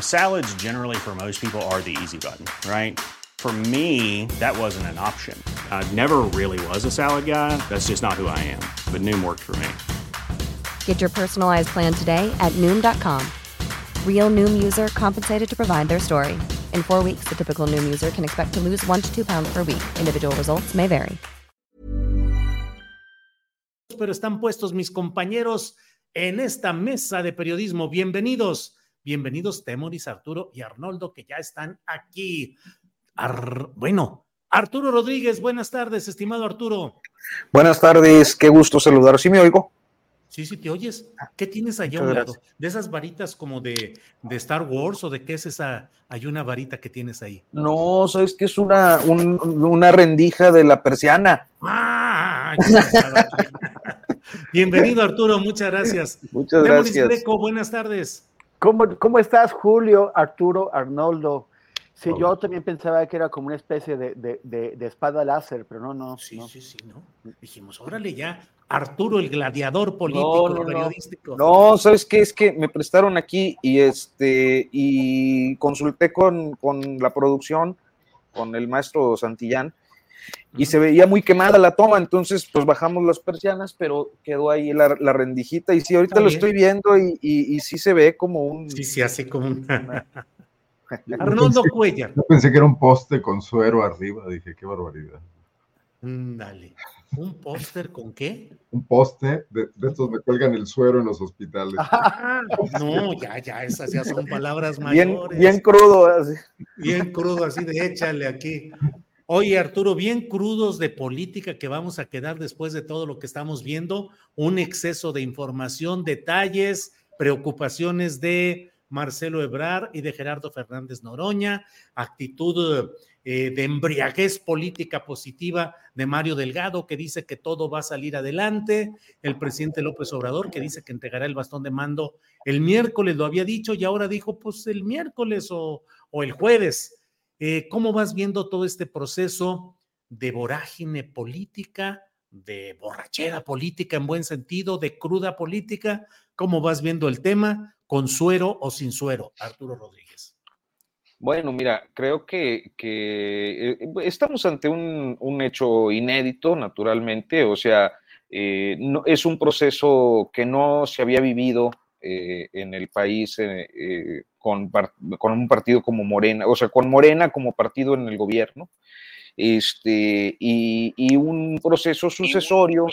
Salads, generally, for most people, are the easy button, right? For me, that wasn't an option. I never really was a salad guy. That's just not who I am. But Noom worked for me. Get your personalized plan today at Noom.com. Real Noom user compensated to provide their story. In four weeks, the typical Noom user can expect to lose one to two pounds per week. Individual results may vary. Pero están puestos mis compañeros en esta mesa de periodismo. Bienvenidos. Bienvenidos Temoris, Arturo y Arnoldo, que ya están aquí. bueno, Arturo Rodríguez, buenas tardes, estimado Arturo. Buenas tardes, qué gusto saludar. ¿Sí me oigo? Sí, sí, te oyes. ¿Qué tienes allá un lado? ¿De esas varitas como de, de, Star Wars o de qué es esa? Hay una varita que tienes ahí. No, sabes que es una, una rendija de la persiana. Ah, Bienvenido, Arturo, muchas gracias. Muchas gracias. Greco, buenas tardes. ¿Cómo, ¿Cómo estás, Julio, Arturo, Arnoldo? Sí, yo también pensaba que era como una especie de, de, de, espada láser, pero no, no. Sí, sí, sí, ¿no? Dijimos, órale ya, Arturo, el gladiador político, no, periodístico. No, ¿sabes qué? Es que me prestaron aquí y este, y consulté con, con la producción, con el maestro Santillán, y se veía muy quemada la toma, entonces pues bajamos las persianas, pero quedó ahí la, rendijita y sí, ahorita lo estoy viendo y, y, sí se ve como un... Sí, sí, así como un... Arnoldo Cuellar. Yo pensé que era un poste con suero arriba, dije, qué barbaridad. Dale. ¿Un póster con qué? Un poste, de, estos me cuelgan el suero en los hospitales. Ah, no, ya, ya, esas ya son palabras mayores. Bien, bien crudo, así. Bien crudo, así de échale aquí. Oye, Arturo, bien crudos de política que vamos a quedar después de todo lo que estamos viendo, un exceso de información, detalles, preocupaciones de Marcelo Ebrar y de Gerardo Fernández Noroña, actitud eh, de embriaguez política positiva de Mario Delgado, que dice que todo va a salir adelante, el presidente López Obrador, que dice que entregará el bastón de mando el miércoles, lo había dicho, y ahora dijo, pues el miércoles o el jueves. Eh, ¿Cómo vas viendo todo este proceso de vorágine política, de borrachera política en buen sentido, de cruda política? ¿Cómo vas viendo el tema con suero o sin suero, Arturo Rodríguez? Bueno, mira, creo que, eh, estamos ante un, hecho inédito, naturalmente, o sea, eh, no, es un proceso que no se había vivido en el país con, un partido como Morena, o sea, con Morena como partido en el gobierno, este, y, un proceso sucesorio.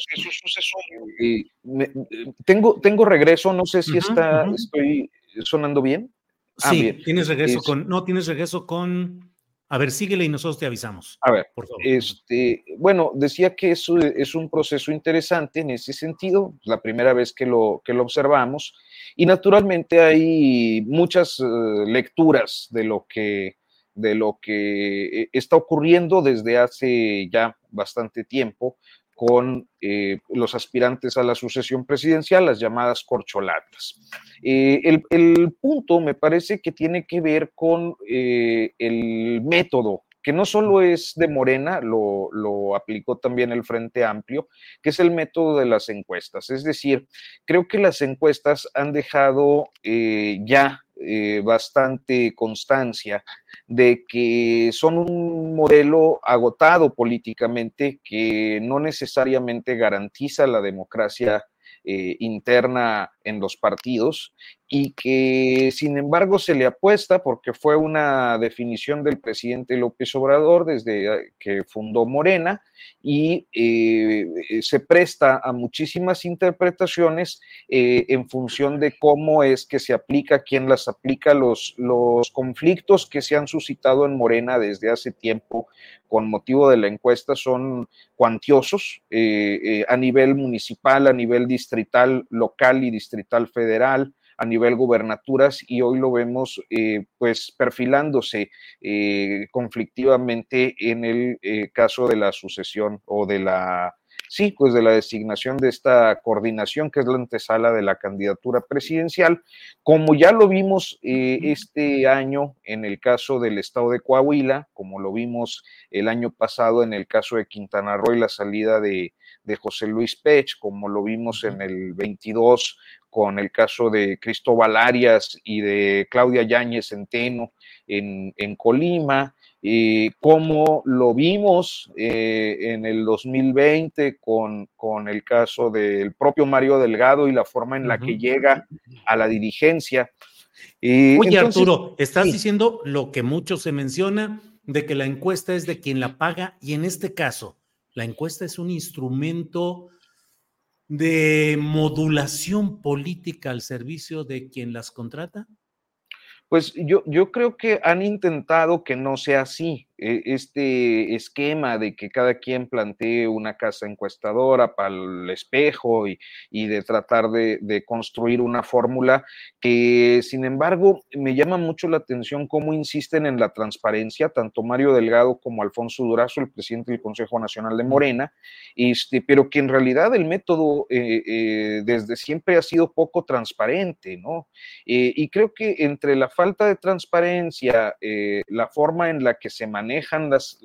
tengo, tengo regreso, no sé si está, estoy sonando bien. Ah, sí, tienes regreso con, no, tienes regreso con, a ver, síguele y nosotros te avisamos. A ver, por favor. Este, bueno, decía que eso es un proceso interesante en ese sentido, la primera vez que lo, que lo observamos, y naturalmente hay muchas eh, lecturas de lo que de lo que eh, está ocurriendo desde hace ya bastante tiempo con eh, los aspirantes a la sucesión presidencial, las llamadas corcholatas. el, punto me parece que tiene que ver con el método que no solo es de Morena, lo, aplicó también el Frente Amplio, que es el método de las encuestas. Es decir, creo que las encuestas han dejado eh, ya eh, bastante constancia de que son un modelo agotado políticamente que no necesariamente garantiza la democracia eh, interna en los partidos y que sin embargo se le apuesta porque fue una definición del presidente López Obrador desde eh, que fundó Morena y eh, se presta a muchísimas interpretaciones eh, en función de cómo es que se aplica, quién las aplica, los, los conflictos que se han suscitado en Morena desde hace tiempo con motivo de la encuesta son cuantiosos a nivel municipal, a nivel distrital, local y distrital federal a nivel gubernaturas y hoy lo vemos eh, pues perfilándose eh, conflictivamente en el eh, caso de la sucesión o de la sí, pues de la designación de esta coordinación que es la antesala de la candidatura presidencial, como ya lo vimos este año en el caso del estado de Coahuila, como lo vimos el año pasado en el caso de Quintana Roo y la salida de, de José Luis Pech, como lo vimos en el 22 con el caso de Cristóbal Arias y de Claudia Yáñez Centeno en, en Colima, y como lo vimos eh, en el 2020 con, con, el caso del propio Mario Delgado y la forma en la que llega a la dirigencia. Oye, Arturo, estás diciendo lo que mucho se menciona, de que la encuesta es de quien la paga, y en este caso, la encuesta es un instrumento de modulación política al servicio de quien las contrata? Pues yo, yo creo que han intentado que no sea así. E, este esquema de que cada quien plantee una casa encuestadora para el espejo y, de tratar de, construir una fórmula que, sin embargo, me llama mucho la atención cómo insisten en la transparencia, tanto Mario Delgado como Alfonso Durazo, el presidente del Consejo Nacional de Morena, este, pero que en realidad el método eh, eh, desde siempre ha sido poco transparente, ¿no? Eh, y creo que entre la falta de transparencia, la forma en la que se maneja, manejan las,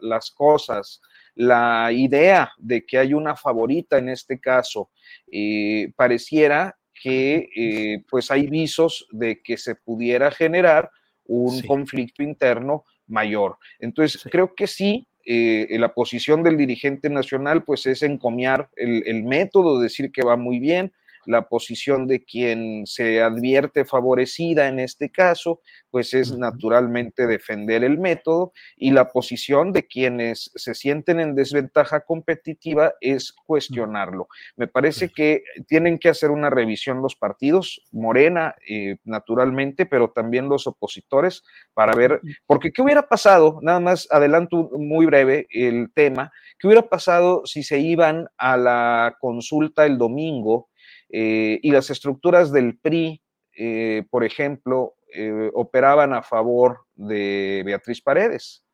las cosas, la idea de que hay una favorita en este caso, eh, pareciera que eh, pues hay visos de que se pudiera generar un conflicto interno mayor. Entonces, creo que sí, eh, la posición del dirigente nacional pues es encomiar el, el método, decir que va muy bien, la posición de quien se advierte favorecida en este caso, pues es naturalmente defender el método y la posición de quienes se sienten en desventaja competitiva es cuestionarlo. Me parece que tienen que hacer una revisión los partidos, Morena, eh, naturalmente, pero también los opositores, para ver, porque ¿qué hubiera pasado? Nada más adelanto muy breve el tema, ¿qué hubiera pasado si se iban a la consulta el domingo? Eh, y las estructuras del PRI, eh, por ejemplo, eh, operaban a favor de Beatriz Paredes.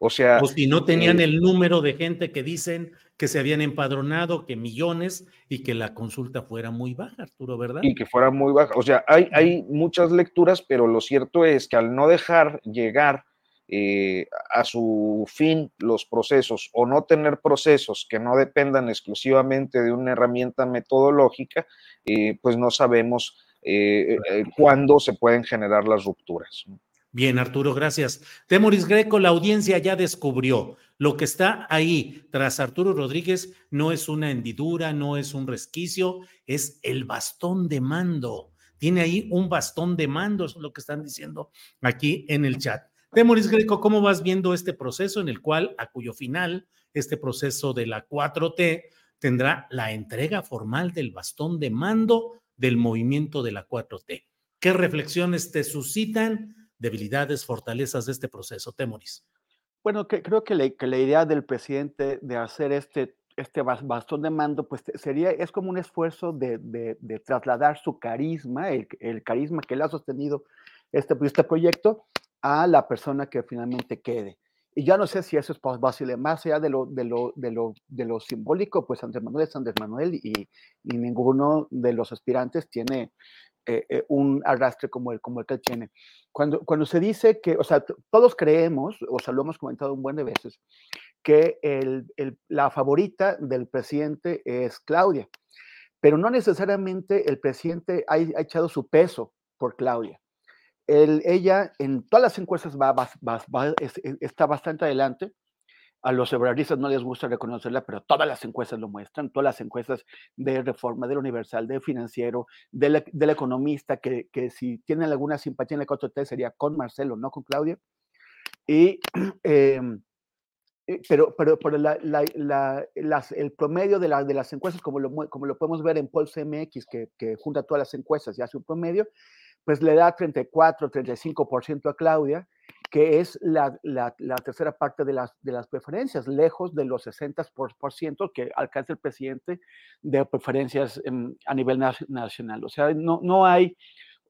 O sea. O si no tenían el número de gente que dicen que se habían empadronado, que millones, y que la consulta fuera muy baja, Arturo, ¿verdad? Y que fuera muy baja. O sea, hay, hay muchas lecturas, pero lo cierto es que al no dejar llegar a su fin los procesos o no tener procesos que no dependan exclusivamente de una herramienta metodológica, eh, pues no sabemos eh, eh, cuándo se pueden generar las rupturas. Bien, Arturo, gracias. Temoris Greco, la audiencia ya descubrió lo que está ahí tras Arturo Rodríguez no es una hendidura, no es un resquicio, es el bastón de mando. Tiene ahí un bastón de mando, eso es lo que están diciendo aquí en el chat. Temoris Greco, ¿cómo vas viendo este proceso en el cual, a cuyo final, este proceso de la 4T tendrá la entrega formal del bastón de mando del movimiento de la 4T. ¿Qué reflexiones te suscitan debilidades, fortalezas de este proceso, Temoris? Bueno, creo que, la idea del presidente de hacer este, este bastón de mando, pues sería, es como un esfuerzo de, trasladar su carisma, el, carisma que le ha sostenido este, este proyecto, a la persona que finalmente quede. Y ya no sé si eso es posible, más allá de lo, de lo, de lo, de lo simbólico, pues Andrés Manuel es Andrés Manuel y, y ninguno de los aspirantes tiene eh, eh, un arrastre como el, como el que tiene. Cuando, cuando se dice que, o sea, todos creemos, o sea, lo hemos comentado un buen de veces, que el, el, la favorita del presidente es Claudia, pero no necesariamente el presidente ha echado su peso por Claudia ella en todas las encuestas va, está bastante adelante. a los ebrardistas no les gusta reconocerla, pero todas las encuestas lo muestran, todas las encuestas de reforma, del universal, del financiero, del, economista, que, si tienen alguna simpatía en la 4T sería con Marcelo, no con Claudia. Y, em, pero, pero, pero las, el promedio de, de las encuestas, como lo, como lo podemos ver en Pulse MX, que, que junta todas las encuestas y hace un promedio, pues le da 34, 35% a Claudia, que es la, la, tercera parte de las, de las preferencias, lejos de los 60% que alcanza el presidente de preferencias a nivel nacional. O sea, no, no hay,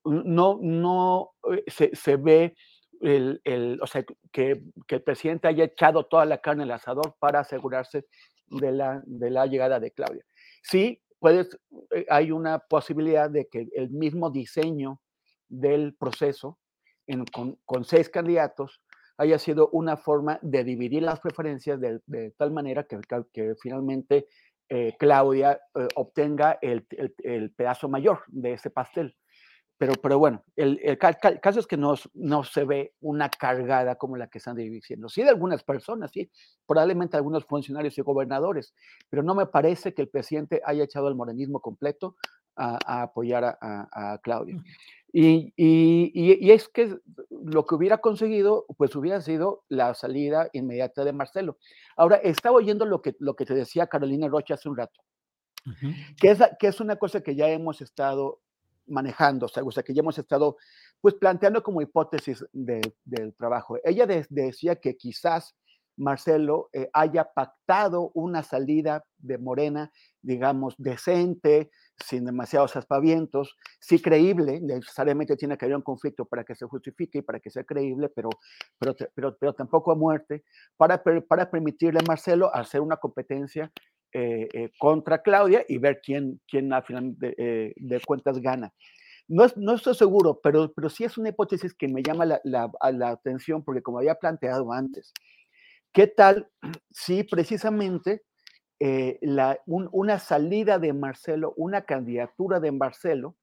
no, no eh, se, se ve el, el, o sea, que, que, el presidente haya echado toda la carne al asador para asegurarse de la, de la llegada de Claudia. Sí, puedes, eh, hay una posibilidad de que el mismo diseño del proceso con, seis candidatos haya sido una forma de dividir las preferencias de, tal manera que, finalmente eh, Claudia eh, obtenga el, pedazo mayor de ese pastel. Pero, bueno, el, caso es que no, se ve una cargada como la que están diciendo. Sí, de algunas personas, sí, probablemente algunos funcionarios y gobernadores, pero no me parece que el presidente haya echado el morenismo completo a, apoyar a, a Claudia. Y, y, es que lo que hubiera conseguido, pues hubiera sido la salida inmediata de Marcelo. Ahora, estaba oyendo lo que, lo que te decía Carolina Rocha hace un rato, que, es, que es una cosa que ya hemos estado manejando, o sea, que ya hemos estado pues planteando como hipótesis del trabajo. Ella decía que quizás Marcelo eh, haya pactado una salida de Morena, digamos, decente, sin demasiados aspavientos, sí creíble, necesariamente tiene que haber un conflicto para que se justifique y para que sea creíble, pero, pero, pero, pero tampoco a muerte, para, para permitirle a Marcelo hacer una competencia eh, eh, contra Claudia y ver quién, quién a final de, eh, cuentas gana. No, no, estoy seguro, pero, pero sí es una hipótesis que me llama la, la, la atención porque como había planteado antes, ¿qué tal si precisamente eh, una salida de Marcelo, una candidatura de Marcelo,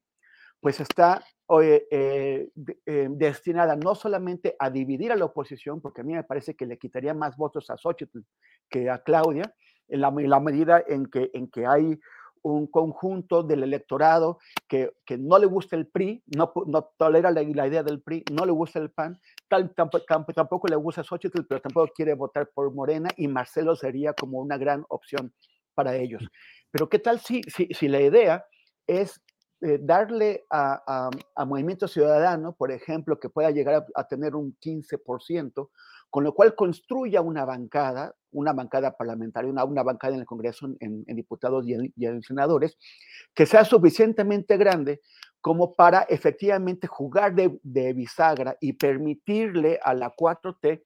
pues está eh, eh, destinada no solamente a dividir a la oposición, porque a mí me parece que le quitaría más votos a Xochitl que a Claudia, en la, medida en que, en que hay un conjunto del electorado que, que, no le gusta el PRI, no, no tolera la, idea del PRI, no le gusta el PAN, tal, tampoco, tampoco le gusta Xochitl, pero tampoco quiere votar por Morena y Marcelo sería como una gran opción para ellos. Pero ¿qué tal si, si, si la idea es eh, darle a, a, Movimiento Ciudadano, por ejemplo, que pueda llegar a, tener un 15%, con lo cual construya una bancada, una bancada parlamentaria, una, una bancada en el Congreso, en, diputados y en, senadores, que sea suficientemente grande como para efectivamente jugar de, de bisagra y permitirle a la 4T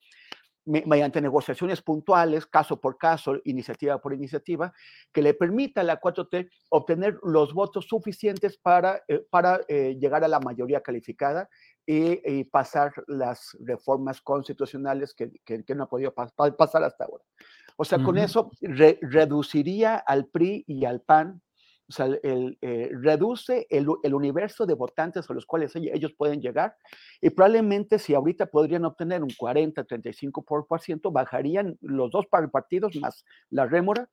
mediante negociaciones puntuales, caso por caso, iniciativa por iniciativa, que le permita a la 4T obtener los votos suficientes para, eh, para eh, llegar a la mayoría calificada y, pasar las reformas constitucionales que, que, no ha podido pasar hasta ahora. O sea, con eso reduciría al PRI y al PAN o sea, el, eh, reduce el, el, universo de votantes a los cuales ellos pueden llegar y probablemente si ahorita podrían obtener un 40, 35%, bajarían los dos partidos más la rémora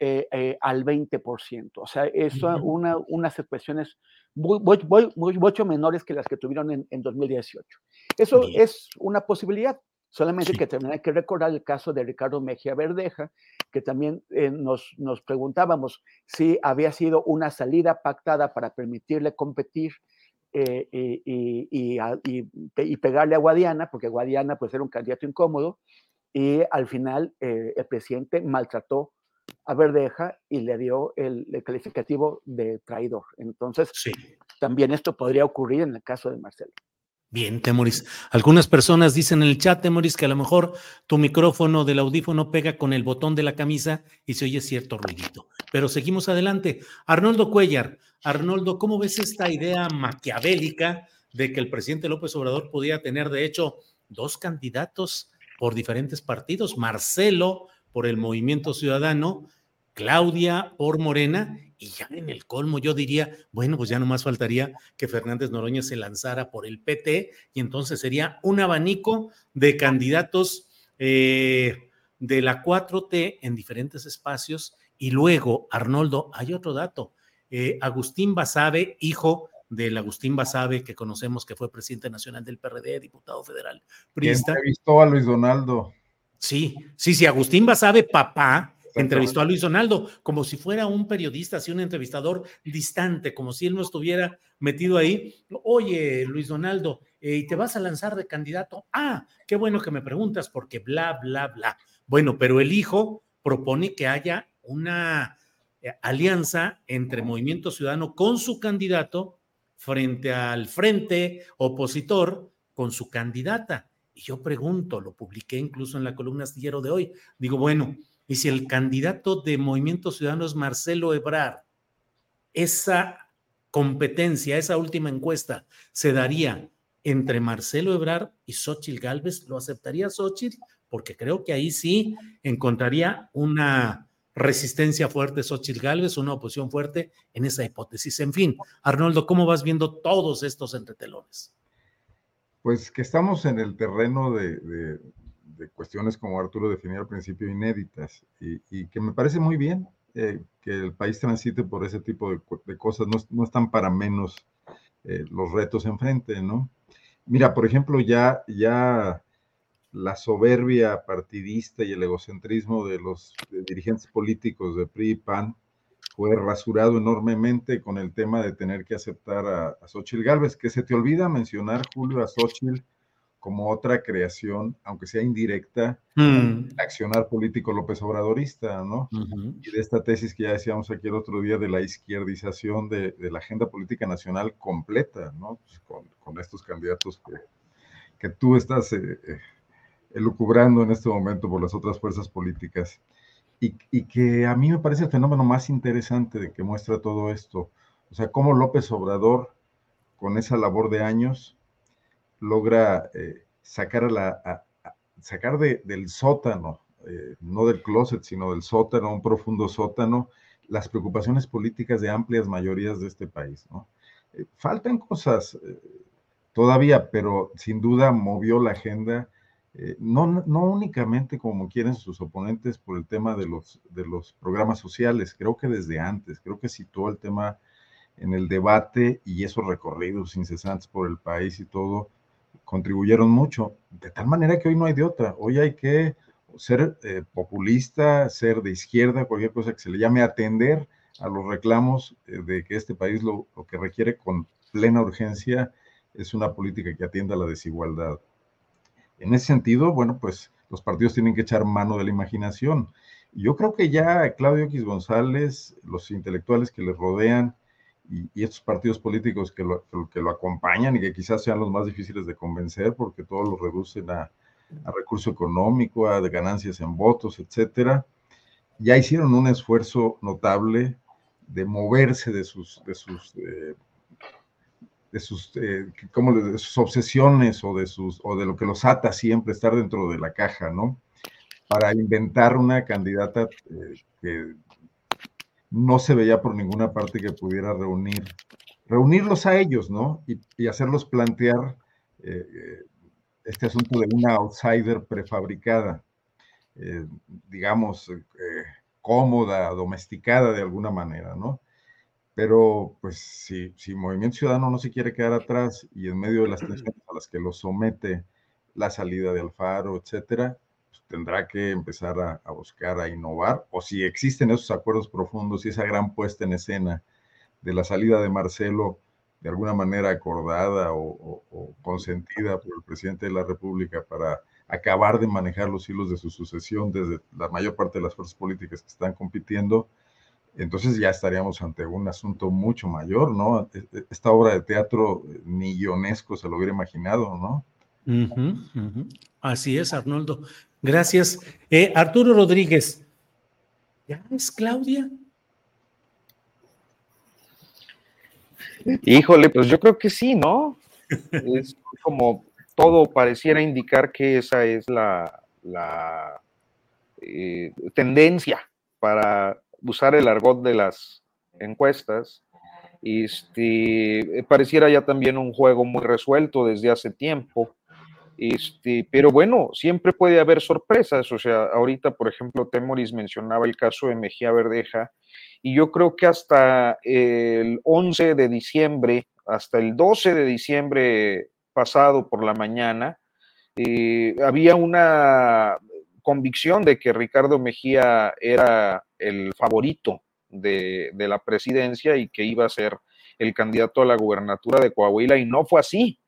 eh, eh, al 20%. O sea, es una, unas expresiones muy, muy, muy, mucho menores que las que tuvieron en, en 2018. Eso es una posibilidad. Solamente que también hay que recordar el caso de Ricardo Mejía Verdeja, que también eh, nos, nos, preguntábamos si había sido una salida pactada para permitirle competir eh, y, y, y, pegarle a Guadiana, porque Guadiana pues era un candidato incómodo, y al final eh, el presidente maltrató a Verdeja y le dio el, el calificativo de traidor. Entonces, también esto podría ocurrir en el caso de Marcelo. Bien, Temoris. Algunas personas dicen en el chat, Temoris, que a lo mejor tu micrófono del audífono pega con el botón de la camisa y se oye cierto ruidito. Pero seguimos adelante. Arnoldo Cuellar, Arnoldo, ¿cómo ves esta idea maquiavélica de que el presidente López Obrador podía tener, de hecho, dos candidatos por diferentes partidos? Marcelo por el Movimiento Ciudadano, Claudia por Morena y ya en el colmo yo diría, bueno, pues ya no más faltaría que Fernández Noroña se lanzara por el PT y entonces sería un abanico de candidatos, eh, de la 4T en diferentes espacios y luego, Arnoldo, hay otro dato. Eh, Agustín Basabe, hijo del Agustín Basabe, que conocemos que fue presidente nacional del PRD, diputado federal. Priista. Entrevistó a Luis Donaldo. Sí, sí, sí, Agustín Basabe, papá, entrevistó a Luis Donaldo como si fuera un periodista, así un entrevistador distante, como si él no estuviera metido ahí. Oye, Luis Donaldo, eh, ¿y te vas a lanzar de candidato? Ah, qué bueno que me preguntas porque bla, bla, bla. Bueno, pero el hijo propone que haya una eh, alianza entre Movimiento Ciudadano con su candidato frente al frente opositor con su candidata. Y yo pregunto, lo publiqué incluso en la columna astillero de hoy, digo, bueno, y si el candidato de Movimiento Ciudadano es Marcelo Ebrard, esa competencia, esa última encuesta, se daría entre Marcelo Ebrard y Xochitl Galvez, ¿lo aceptaría Xochitl? Porque creo que ahí sí encontraría una resistencia fuerte Xochitl Galvez, una oposición fuerte en esa hipótesis. En fin, Arnoldo, ¿cómo vas viendo todos estos entretelones? Pues que estamos en el terreno de, cuestiones, como Arturo definió al principio, inéditas, y, que me parece muy bien eh, que el país transite por ese tipo de, cosas, no, están para menos eh, los retos enfrente, ¿no? Mira, por ejemplo, ya, ya la soberbia partidista y el egocentrismo de los dirigentes políticos de PRI y PAN fue rasurado enormemente con el tema de tener que aceptar a, a Xochitl Galvez, que se te olvida mencionar, Julio, a Xochitl como otra creación, aunque sea indirecta, mm. accionar político López Obradorista, ¿no? Y de esta tesis que ya decíamos aquí el otro día de la izquierdización de, la agenda política nacional completa, ¿no? Pues con, estos candidatos que, que tú estás eh, eh, elucubrando en este momento por las otras fuerzas políticas. Y, que a mí me parece el fenómeno más interesante de que muestra todo esto. O sea, cómo López Obrador, con esa labor de años, logra eh, sacar, la, sacar del sótano, eh, no del closet, sino del sótano, un profundo sótano, las preocupaciones políticas de amplias mayorías de este país. Eh, faltan cosas todavía, pero sin duda movió la agenda no, no únicamente como quieren sus oponentes por el tema de los, de los programas sociales, creo que desde antes, creo que situó el tema en el debate y esos recorridos incesantes por el país y todo contribuyeron mucho, de tal manera que hoy no hay de otra, hoy hay que ser eh, populista, ser de izquierda, cualquier cosa que se le llame atender a los reclamos eh, de que este país lo, lo que requiere con plena urgencia es una política que atienda a la desigualdad. En ese sentido, bueno, pues los partidos tienen que echar mano de la imaginación. Yo creo que ya Claudio X González, los intelectuales que le rodean y, estos partidos políticos que lo, que lo acompañan y que quizás sean los más difíciles de convencer porque todos lo reducen a, recurso económico, a ganancias en votos, etcétera, ya hicieron un esfuerzo notable de moverse de sus, de sus eh, de sus, eh, como sus obsesiones o de, sus, o de lo que los ata siempre, estar dentro de la caja, ¿no? Para inventar una candidata eh, que no se veía por ninguna parte que pudiera reunir, reunirlos a ellos, ¿no? Y, hacerlos plantear eh, este asunto de una outsider prefabricada, digamos, cómoda, domesticada de alguna manera, ¿no? Pero, pues, si, si Movimiento Ciudadano no se quiere quedar atrás y en medio de las tensiones a las que lo somete la salida de Alfaro, etcétera, tendrá que empezar a, buscar, a innovar, o si existen esos acuerdos profundos y esa gran puesta en escena de la salida de Marcelo, de alguna manera acordada o, consentida por el presidente de la República para acabar de manejar los hilos de su sucesión desde la mayor parte de las fuerzas políticas que están compitiendo, entonces ya estaríamos ante un asunto mucho mayor, ¿no? E, e, esta obra de teatro ni Ionesco se lo hubiera imaginado, ¿no? Así es, Arnoldo. Gracias. Eh, Arturo Rodríguez, ¿ya es Claudia? Híjole, pues yo creo que sí, ¿no? es como todo pareciera indicar que esa es la, la eh, tendencia para usar el argot de las encuestas. Este, pareciera ya también un juego muy resuelto desde hace tiempo. Este, pero bueno, siempre puede haber sorpresas. O sea, ahorita, por ejemplo, Temoris mencionaba el caso de Mejía Verdeja, y yo creo que hasta el 11 de diciembre, hasta el 12 de diciembre pasado por la mañana, eh, había una convicción de que Ricardo Mejía era el favorito de, de, la presidencia y que iba a ser el candidato a la gubernatura de Coahuila y no fue así.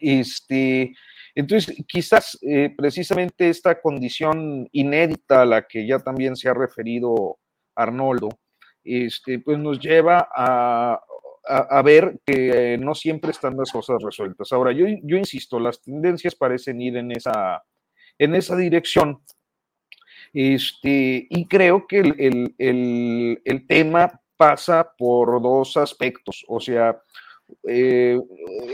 Este, entonces, quizás eh, precisamente esta condición inédita a la que ya también se ha referido Arnoldo, este, pues nos lleva a, ver que no siempre están las cosas resueltas. Ahora, yo, yo insisto, las tendencias parecen ir en esa, en esa dirección. Este, y creo que el, el, el, tema pasa por dos aspectos, o sea, eh,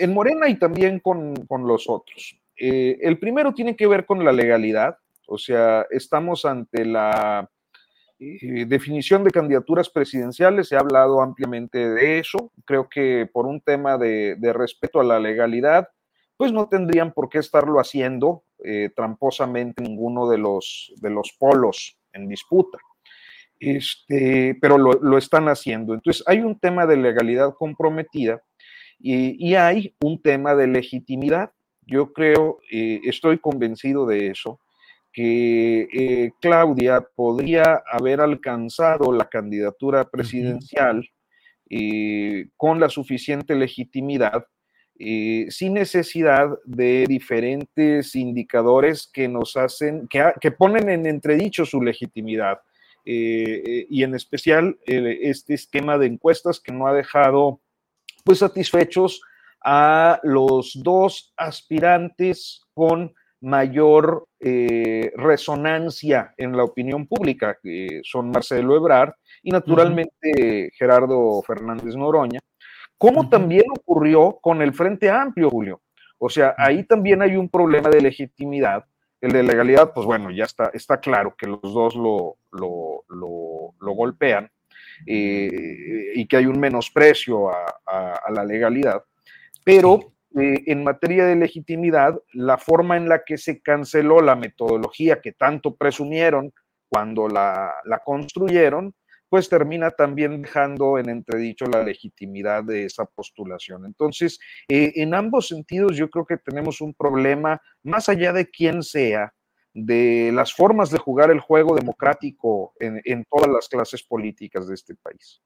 en Morena y también con, con los otros. Eh, el primero tiene que ver con la legalidad, o sea, estamos ante la eh, definición de candidaturas presidenciales, se ha hablado ampliamente de eso, creo que por un tema de, respeto a la legalidad, pues no tendrían por qué estarlo haciendo eh, tramposamente ninguno de los, de los polos en disputa. Este, pero lo, están haciendo. Entonces, hay un tema de legalidad comprometida y, hay un tema de legitimidad. Yo creo, eh, estoy convencido de eso, que eh, Claudia podría haber alcanzado la candidatura presidencial eh, con la suficiente legitimidad sin necesidad de diferentes indicadores que nos hacen, que, que ponen en entredicho su legitimidad. y en especial este esquema de encuestas que no ha dejado pues satisfechos a los dos aspirantes con mayor eh, resonancia en la opinión pública, que son Marcelo Ebrard y naturalmente Gerardo Fernández Noroña, como también ocurrió con el Frente Amplio, Julio. O sea, ahí también hay un problema de legitimidad. El de legalidad, pues bueno, ya está, está claro que los dos lo, lo, golpean eh, y que hay un menosprecio a, a la legalidad, pero eh, en materia de legitimidad, la forma en la que se canceló la metodología que tanto presumieron cuando la, construyeron, pues termina también dejando en entredicho la legitimidad de esa postulación. Entonces, eh, en ambos sentidos, yo creo que tenemos un problema, más allá de quién sea, de las formas de jugar el juego democrático en, en todas las clases políticas de este país.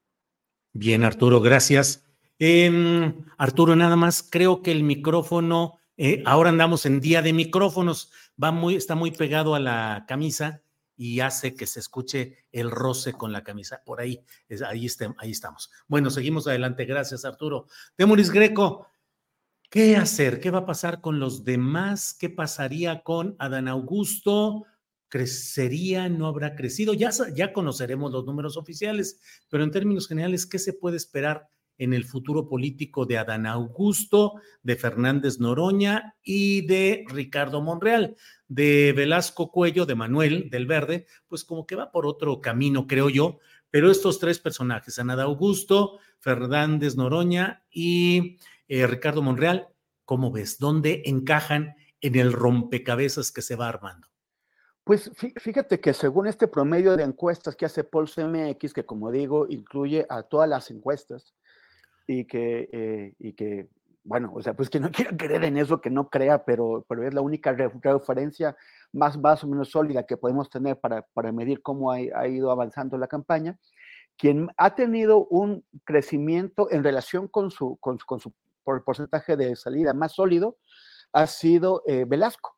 Bien, Arturo, gracias. Em, Arturo, nada más, creo que el micrófono, eh, ahora andamos en día de micrófonos, va muy, está muy pegado a la camisa y hace que se escuche el roce con la camisa. Por ahí, ahí, ahí estamos. Bueno, seguimos adelante. Gracias, Arturo. Temuris Greco, ¿qué hacer? ¿Qué va a pasar con los demás? ¿Qué pasaría con Adán Augusto? ¿Crecería? ¿No habrá crecido? Ya, ya conoceremos los números oficiales, pero en términos generales, ¿qué se puede esperar en el futuro político de Adán Augusto, de Fernández Noroña y de Ricardo Monreal. De Velasco Cuello, de Manuel del Verde, pues como que va por otro camino, creo yo. Pero estos tres personajes, Adán Augusto, Fernández Noroña y eh, Ricardo Monreal, ¿cómo ves? ¿Dónde encajan en el rompecabezas que se va armando? Pues fíjate que según este promedio de encuestas que hace Paul CMX, que como digo, incluye a todas las encuestas, y que, eh, y que, bueno, o sea, pues que no quiera creer en eso, que no crea, pero, pero es la única referencia más, más o menos sólida que podemos tener para, para medir cómo ha, ha, ido avanzando la campaña. Quien ha tenido un crecimiento en relación con su, con, con su porcentaje de salida más sólido ha sido eh, Velasco,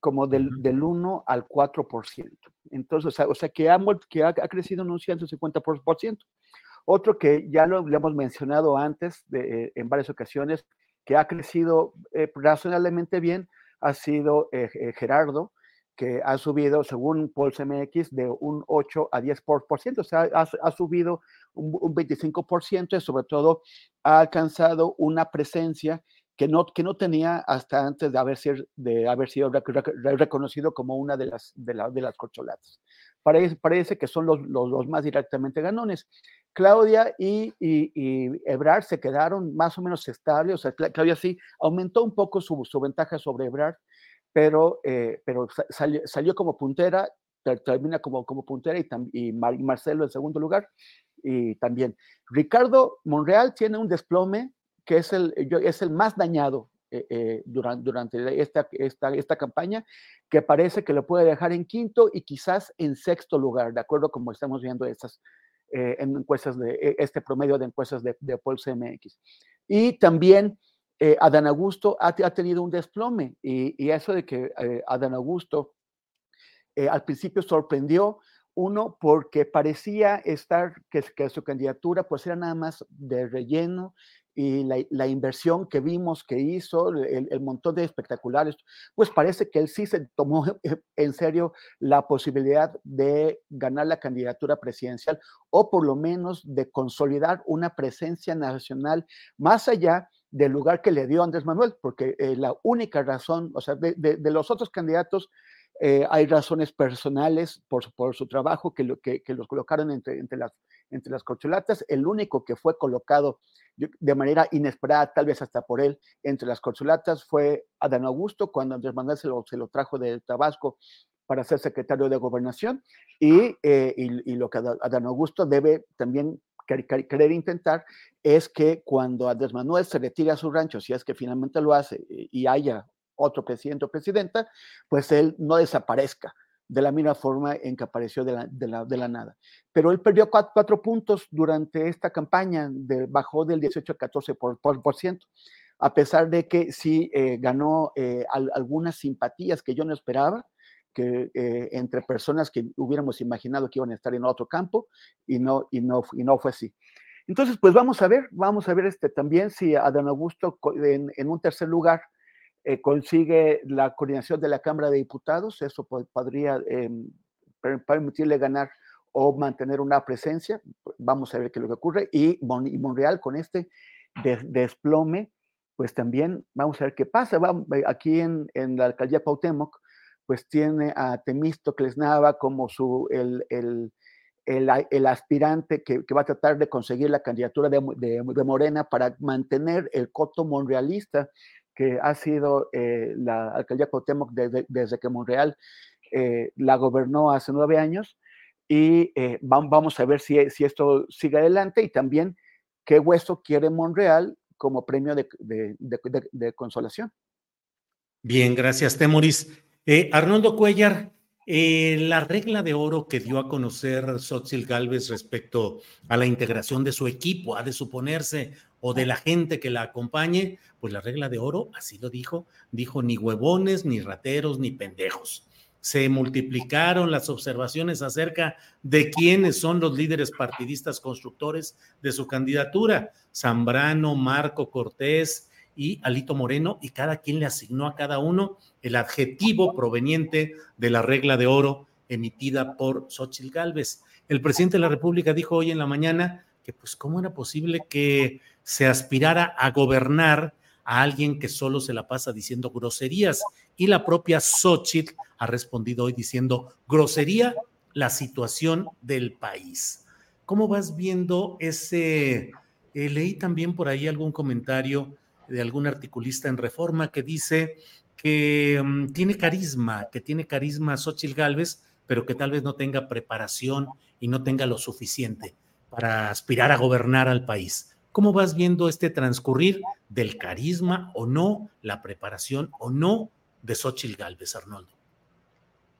como del, del, 1 al 4%. Entonces, o sea, o sea que, ha, que ha, ha crecido en un 150%. Otro que ya lo, hemos mencionado antes de, en varias ocasiones, que ha crecido eh, razonablemente bien, ha sido eh, eh, Gerardo, que ha subido, según Pulse MX, de un 8 a 10%, o sea, ha, subido un, un, 25% y sobre todo ha alcanzado una presencia que no, que no tenía hasta antes de haber, sido, de haber sido reconocido como una de las, de, de las corcholatas. Parece, parece que son los, los, los, más directamente ganones. Claudia y, Ebrard se quedaron más o menos estables, o sea, Claudia sí aumentó un poco su, ventaja sobre Ebrard, pero, eh, pero salió, como puntera, termina como, como puntera y, y, Marcelo en segundo lugar, y también. Ricardo Monreal tiene un desplome que es el, es el más dañado eh, eh, durante, durante esta, esta, esta, campaña, que parece que lo puede dejar en quinto y quizás en sexto lugar, de acuerdo como estamos viendo estas, eh, en encuestas de e, este promedio de encuestas de, de Pulse MX. Y también eh, Adán Augusto ha, ha, tenido un desplome y, y eso de que eh, Adán Augusto al principio sorprendió, uno, porque parecía estar, que, que, su candidatura pues era nada más de relleno y la, la, inversión que vimos que hizo, el, el, montón de espectaculares, pues parece que él sí se tomó en serio la posibilidad de ganar la candidatura presidencial o por lo menos de consolidar una presencia nacional más allá del lugar que le dio Andrés Manuel, porque eh, la única razón, o sea, de, de, los otros candidatos, eh, hay razones personales por, por su trabajo que, lo, que, que los colocaron entre, entre, las, entre las corcholatas. El único que fue colocado de manera inesperada, tal vez hasta por él, entre las corcholatas fue Adán Augusto, cuando Andrés Manuel se lo, trajo de Tabasco para ser secretario de gobernación. Y, eh, y lo que Adán Augusto debe también querer intentar es que cuando Andrés Manuel se retire a su rancho, si es que finalmente lo hace y haya otro presidente o presidenta, pues él no desaparezca de la misma forma en que apareció de la, de la, de la nada. Pero él perdió cuatro, cuatro, puntos durante esta campaña, de, bajó del 18 al 14 por, por, por ciento, a pesar de que sí eh, ganó eh, al, algunas simpatías que yo no esperaba, que eh, entre personas que hubiéramos imaginado que iban a estar en otro campo y no, y no, y no fue así. Entonces, pues vamos a ver, vamos a ver este, también si Adán Augusto en, en un tercer lugar eh, consigue la coordinación de la Cámara de Diputados, eso podría eh, permitirle ganar o mantener una presencia, vamos a ver qué es lo que ocurre, y, Mon Monreal con este des desplome, pues también vamos a ver qué pasa. Vamos, aquí en, la alcaldía Pautemoc, pues tiene a Temístocles Nava como su, el, el, aspirante que, va a tratar de conseguir la candidatura de, de Morena para mantener el coto monrealista que ha sido eh, la alcaldía Cuauhtémoc desde, desde que Monreal eh, la gobernó hace nueve años y eh, vamos a ver si, si, esto sigue adelante y también qué hueso quiere Monreal como premio de, de, de, de consolación. Bien, gracias, Temoris. Arnoldo Cuellar, eh, la regla de oro que dio a conocer Xochitl Galvez respecto a la integración de su equipo, ha de suponerse, o de la gente que la acompañe, pues la regla de oro, así lo dijo, dijo ni huevones, ni rateros, ni pendejos. Se multiplicaron las observaciones acerca de quiénes son los líderes partidistas constructores de su candidatura. Zambrano, Marco Cortés, y Alito Moreno, y cada quien le asignó a cada uno el adjetivo proveniente de la regla de oro emitida por Xochitl Gálvez. El presidente de la República dijo hoy en la mañana que, pues, ¿cómo era posible que se aspirara a gobernar a alguien que solo se la pasa diciendo groserías? Y la propia Xochitl ha respondido hoy diciendo grosería la situación del país. ¿Cómo vas viendo ese? Eh, leí también por ahí algún comentario de algún articulista en Reforma que dice que um, tiene carisma, que tiene carisma Xochitl Galvez, pero que tal vez no tenga preparación y no tenga lo suficiente para aspirar a gobernar al país. ¿Cómo vas viendo este transcurrir del carisma o no, la preparación o no de Xochitl Galvez, Arnoldo?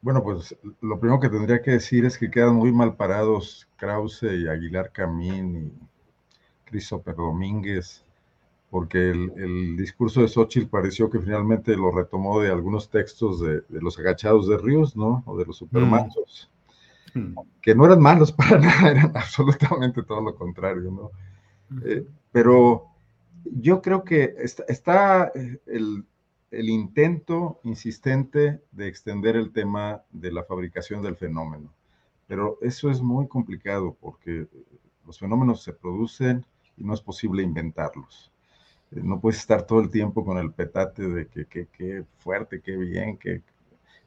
Bueno, pues lo primero que tendría que decir es que quedan muy mal parados Krause y Aguilar Camín y Christopher Domínguez porque el, el, discurso de Xochitl pareció que finalmente lo retomó de algunos textos de, de los agachados de Ríos, ¿no? O de los mm. que no eran malos para nada, eran absolutamente todo lo contrario, ¿no? Eh, pero yo creo que está, está el, el, intento insistente de extender el tema de la fabricación del fenómeno, pero eso es muy complicado porque los fenómenos se producen y no es posible inventarlos no puedes estar todo el tiempo con el petate de que qué fuerte, qué bien, que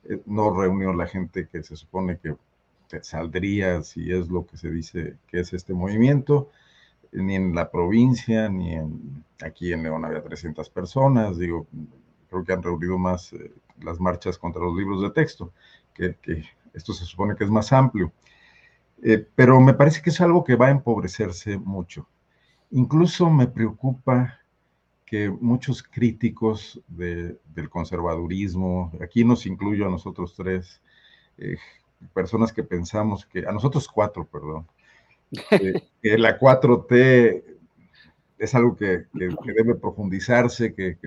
eh, no reunió la gente que se supone que saldría si es lo que se dice que es este movimiento, ni en la provincia, ni aquí en León había 300 personas, digo, creo que han reunido más eh, las marchas contra los libros de texto, que, esto se supone que es más amplio. Eh, pero me parece que es algo que va a empobrecerse mucho. Incluso me preocupa que muchos críticos del conservadurismo, aquí nos incluyo a nosotros tres, eh, personas que pensamos que, a nosotros cuatro, perdón, que la 4T es algo que, debe profundizarse, que,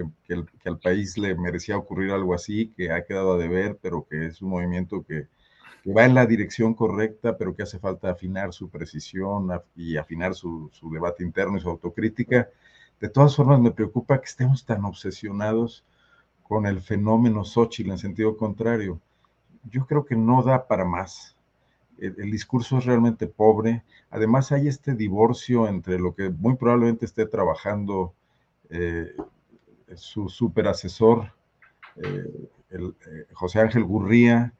al país le merecía ocurrir algo así, que ha quedado a deber, pero que es un movimiento que, va en la dirección correcta, pero que hace falta afinar su precisión y afinar su, debate interno y su autocrítica. De todas formas, me preocupa que estemos tan obsesionados con el fenómeno Xochitl en sentido contrario. Yo creo que no da para más el, discurso es realmente pobre. Además hay este divorcio entre lo que muy probablemente esté trabajando eh, su super asesor, eh, el, eh, José Ángel Gurría.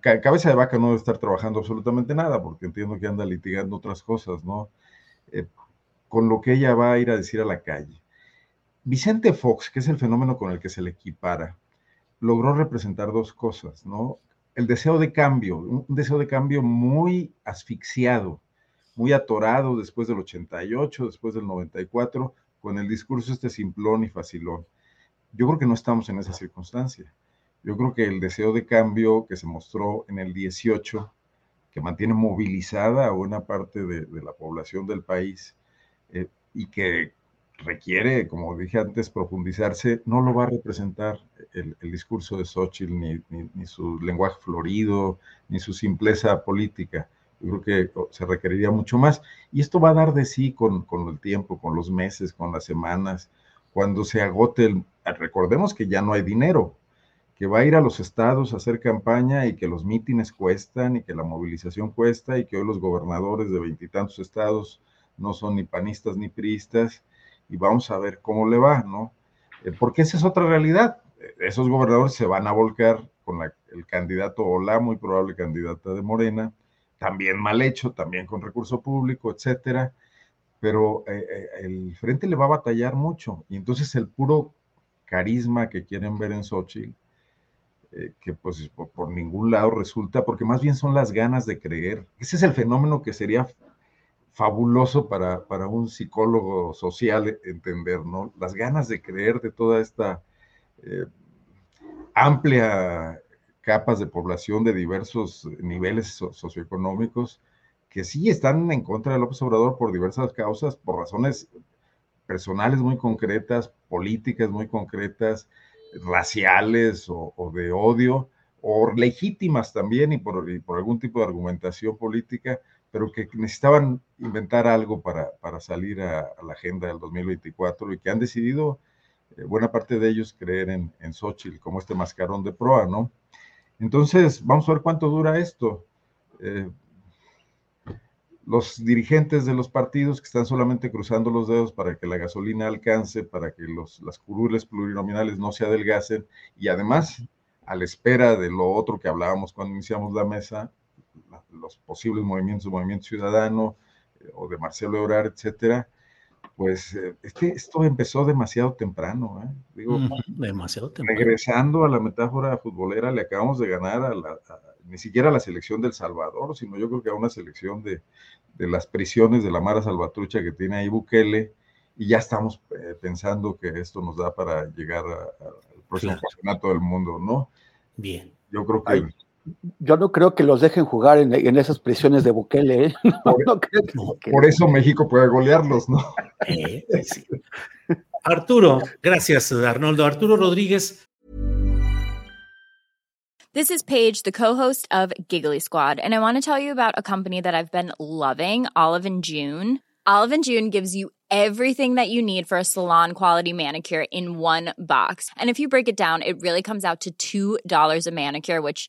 Cabeza de vaca no debe estar trabajando absolutamente nada, porque entiendo que anda litigando otras cosas, ¿no? con lo que ella va a ir a decir a la calle. Vicente Fox, que es el fenómeno con el que se le equipara, logró representar dos cosas, ¿no? el deseo de cambio, un deseo de cambio muy asfixiado, muy atorado después del 88, después del 94, con el discurso este simplón y facilón. Yo creo que no estamos en esa circunstancia. Yo creo que el deseo de cambio que se mostró en el 18, que mantiene movilizada a una parte de, la población del país eh, y que requiere, como dije antes, profundizarse, no lo va a representar el, discurso de Xochitl, ni, su lenguaje florido, ni su simpleza política. Yo creo que se requeriría mucho más. Y esto va a dar de sí con, con el tiempo, con los meses, con las semanas, cuando se agote el... Recordemos que ya no hay dinero, que va a ir a los estados a hacer campaña y que los mítines cuestan y que la movilización cuesta y que hoy los gobernadores de veintitantos estados no son ni panistas ni priistas y vamos a ver cómo le va, ¿no? Eh, porque esa es otra realidad. Esos gobernadores se van a volcar con el candidato o la muy probable candidata de Morena, también mal hecho, también con recurso público, etcétera, pero eh, eh, el frente le va a batallar mucho y entonces el puro carisma que quieren ver en Xochitl, que pues por, por, ningún lado resulta, porque más bien son las ganas de creer. Ese es el fenómeno que sería fabuloso para, para, un psicólogo social entender, ¿no? Las ganas de creer de toda esta eh, amplia capas de población de diversos niveles socioeconómicos que sí están en contra de López Obrador por diversas causas, por razones personales muy concretas, políticas muy concretas, raciales o, de odio, o legítimas también y por, y por algún tipo de argumentación política, pero que necesitaban inventar algo para, para salir a, la agenda del 2024 y que han decidido, eh, buena parte de ellos, creer en, en Xochitl como este mascarón de proa, ¿no? Entonces, vamos a ver cuánto dura esto. Eh, los dirigentes de los partidos que están solamente cruzando los dedos para que la gasolina alcance, para que los, las curules plurinominales no se adelgacen y además, a la espera de lo otro que hablábamos cuando iniciamos la mesa, los posibles movimientos, Movimiento Ciudadano eh, o de Marcelo Ebrard, etcétera, pues eh, es que esto empezó demasiado temprano. ¿eh? Digo, demasiado temprano. Regresando a la metáfora futbolera, le acabamos de ganar a, la, ni siquiera a la selección del Salvador, sino yo creo que a una selección de, de las prisiones de la Mara Salvatrucha que tiene ahí Bukele, y ya estamos pensando que esto nos da para llegar al próximo campeonato del mundo, ¿no? Bien. Yo creo que yo no creo que los dejen jugar en, esas prisiones de Bukele. ¿eh? por, eso México puede golearlos, ¿no? Eh, Arturo, gracias, Arnoldo. Arturo Rodríguez. This is Paige, the co-host of Giggly Squad, and I want to tell you about a company that I've been loving, Olive and June. Olive and June gives you everything that you need for a salon quality manicure in one box. And if you break it down, it really comes out to $2 a manicure, which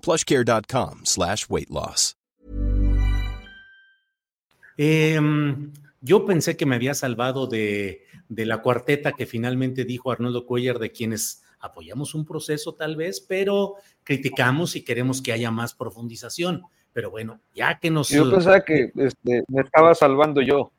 plushcare.com slash weight loss. Eh, yo pensé que me había salvado de, de, la cuarteta que finalmente dijo Arnoldo Cuellar, de quienes apoyamos un proceso tal vez, pero criticamos y queremos que haya más profundización. Pero bueno, ya que nos... Yo pensaba que este, me estaba salvando yo.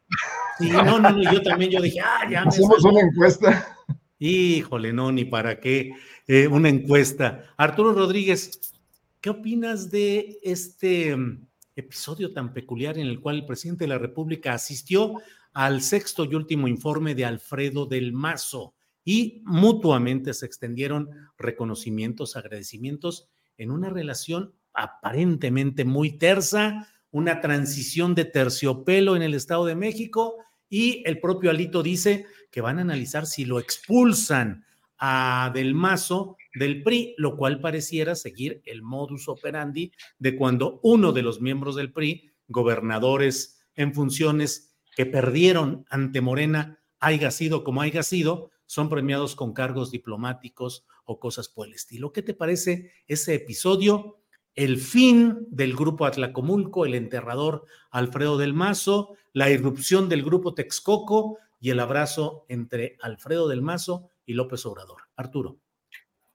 Sí, no, no, no, yo también, yo dije, ah, ya me Hacemos una encuesta. Híjole, no, ni para qué, eh, una encuesta. Arturo Rodríguez, ¿qué opinas de este mm, episodio tan peculiar en el cual el presidente de la República asistió al sexto y último informe de Alfredo del Mazo y mutuamente se extendieron reconocimientos, agradecimientos en una relación aparentemente muy tersa, una transición de terciopelo en el Estado de México y el propio Alito dice que van a analizar si lo expulsan a Del Mazo del PRI, lo cual pareciera seguir el modus operandi de cuando uno de los miembros del PRI, gobernadores en funciones que perdieron ante Morena, haya sido como haya sido, son premiados con cargos diplomáticos o cosas por el estilo. ¿Qué te parece ese episodio? el fin del grupo Atlacomulco, el enterrador Alfredo del Mazo, la irrupción del grupo Texcoco y el abrazo entre Alfredo del Mazo y López Obrador. Arturo.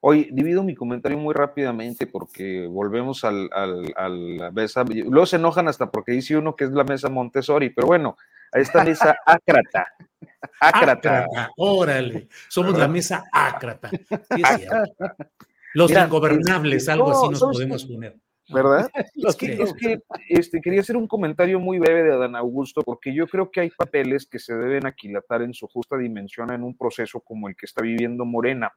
Hoy divido mi comentario muy rápidamente porque volvemos al, a la mesa. Luego se enojan hasta porque dice uno que es la mesa Montessori, pero bueno, a esta mesa ácrata. Ácrata. Órale, somos la mesa ácrata. Los ingobernables, algo así nos podemos poner. ¿Verdad? es que, es que este, quería hacer un comentario muy breve de Adán Augusto, porque yo creo que hay papeles que se deben aquilatar en su justa dimensión en un proceso como el que está viviendo Morena.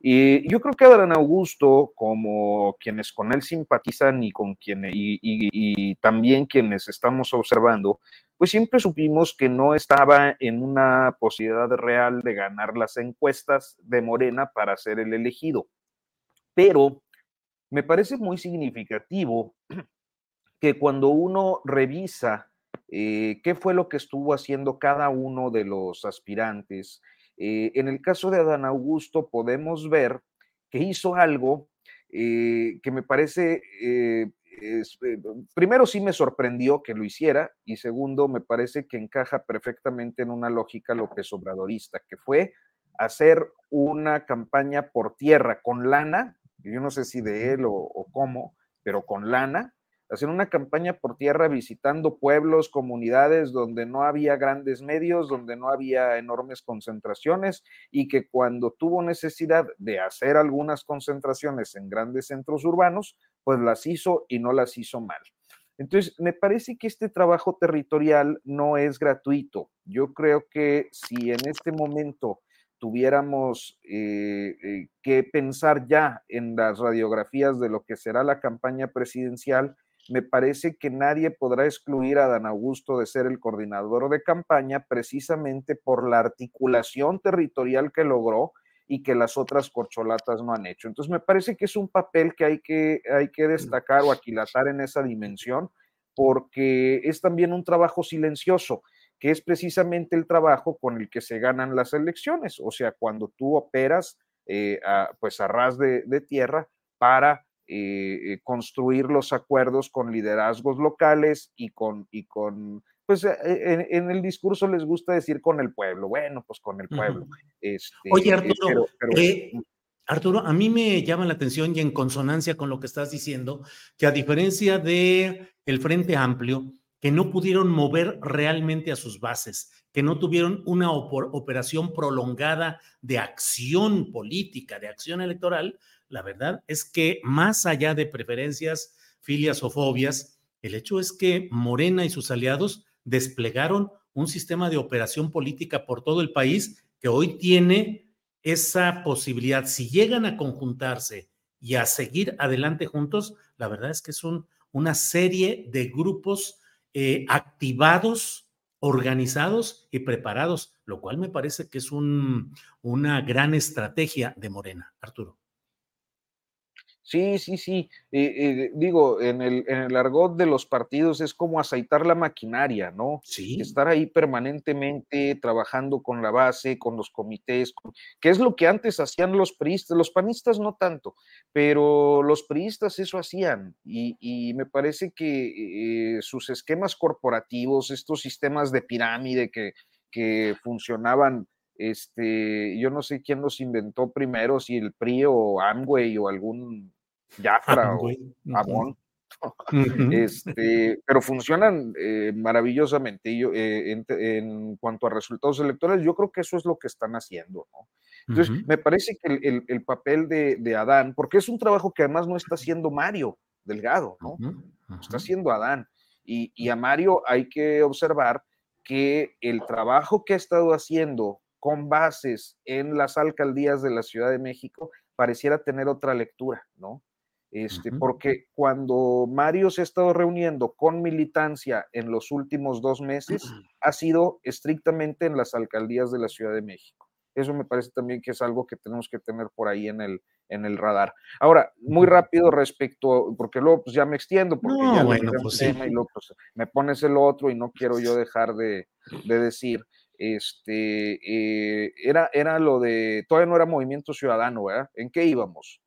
Y yo creo que Adán Augusto, como quienes con él simpatizan y, con quien, y, y también quienes estamos observando, pues siempre supimos que no estaba en una posibilidad real de ganar las encuestas de Morena para ser el elegido pero me parece muy significativo que cuando uno revisa eh, qué fue lo que estuvo haciendo cada uno de los aspirantes, eh, en el caso de Adán Augusto podemos ver que hizo algo eh, que me parece, primero sí me sorprendió que lo hiciera y segundo me parece que encaja perfectamente en una lógica López Obradorista, que fue hacer una campaña por tierra con lana yo no sé si de él o, cómo, pero con lana, hacer una campaña por tierra visitando pueblos, comunidades donde no había grandes medios, donde no había enormes concentraciones y que cuando tuvo necesidad de hacer algunas concentraciones en grandes centros urbanos, pues las hizo y no las hizo mal. Entonces, me parece que este trabajo territorial no es gratuito. Yo creo que si en este momento tuviéramos eh, eh, que pensar ya en las radiografías de lo que será la campaña presidencial, me parece que nadie podrá excluir a Dan Augusto de ser el coordinador de campaña precisamente por la articulación territorial que logró y que las otras corcholatas no han hecho. Entonces me parece que es un papel que hay que, hay que destacar o aquilatar en esa dimensión porque es también un trabajo silencioso que es precisamente el trabajo con el que se ganan las elecciones, o sea, cuando tú operas eh, pues a ras de, tierra para eh, eh, construir los acuerdos con liderazgos locales y con, y con pues en, el discurso les gusta decir con el pueblo, bueno, pues con el pueblo. este, Oye, Arturo, Arturo, a mí me llama la atención y en consonancia con lo que estás diciendo, que a diferencia de el Frente Amplio, que no pudieron mover realmente a sus bases, que no tuvieron una operación prolongada de acción política, de acción electoral, la verdad es que más allá de preferencias, filias o fobias, el hecho es que Morena y sus aliados desplegaron un sistema de operación política por todo el país que hoy tiene esa posibilidad. Si llegan a conjuntarse y a seguir adelante juntos, la verdad es que es una serie de grupos eh, activados, organizados y preparados, lo cual me parece que es una gran estrategia de Morena, Arturo. Sí, sí, sí. Eh, eh, digo, en el, en el argot de los partidos es como aceitar la maquinaria, ¿no? Sí. Estar ahí permanentemente trabajando con la base, con los comités, que es lo que antes hacían los priistas, los panistas no tanto, pero los priistas eso hacían. Y, me parece que eh, sus esquemas corporativos, estos sistemas de pirámide que, que funcionaban este, yo no sé quién los inventó primero, si el PRI o Amway o algún Jafra o Amon. este, pero funcionan eh, maravillosamente. Yo, eh, en, cuanto a resultados electorales, yo creo que eso es lo que están haciendo. ¿no? Entonces, me parece que el, papel de, Adán, porque es un trabajo que además no está haciendo Mario Delgado, ¿no? Está haciendo Adán. Y, y, a Mario hay que observar que el trabajo que ha estado haciendo con bases en las alcaldías de la Ciudad de México pareciera tener otra lectura, ¿no? Este, Porque cuando Mario se ha estado reuniendo con militancia en los últimos dos meses, ha sido estrictamente en las alcaldías de la Ciudad de México. Eso me parece también que es algo que tenemos que tener por ahí en el, en el radar. Ahora, muy rápido respecto, porque luego pues ya me extiendo, porque ya bueno, pues, tema y luego pues, me pones el otro y no quiero yo dejar de, de decir este, eh, era, era lo de, todavía no era Movimiento Ciudadano, ¿verdad? ¿En qué íbamos?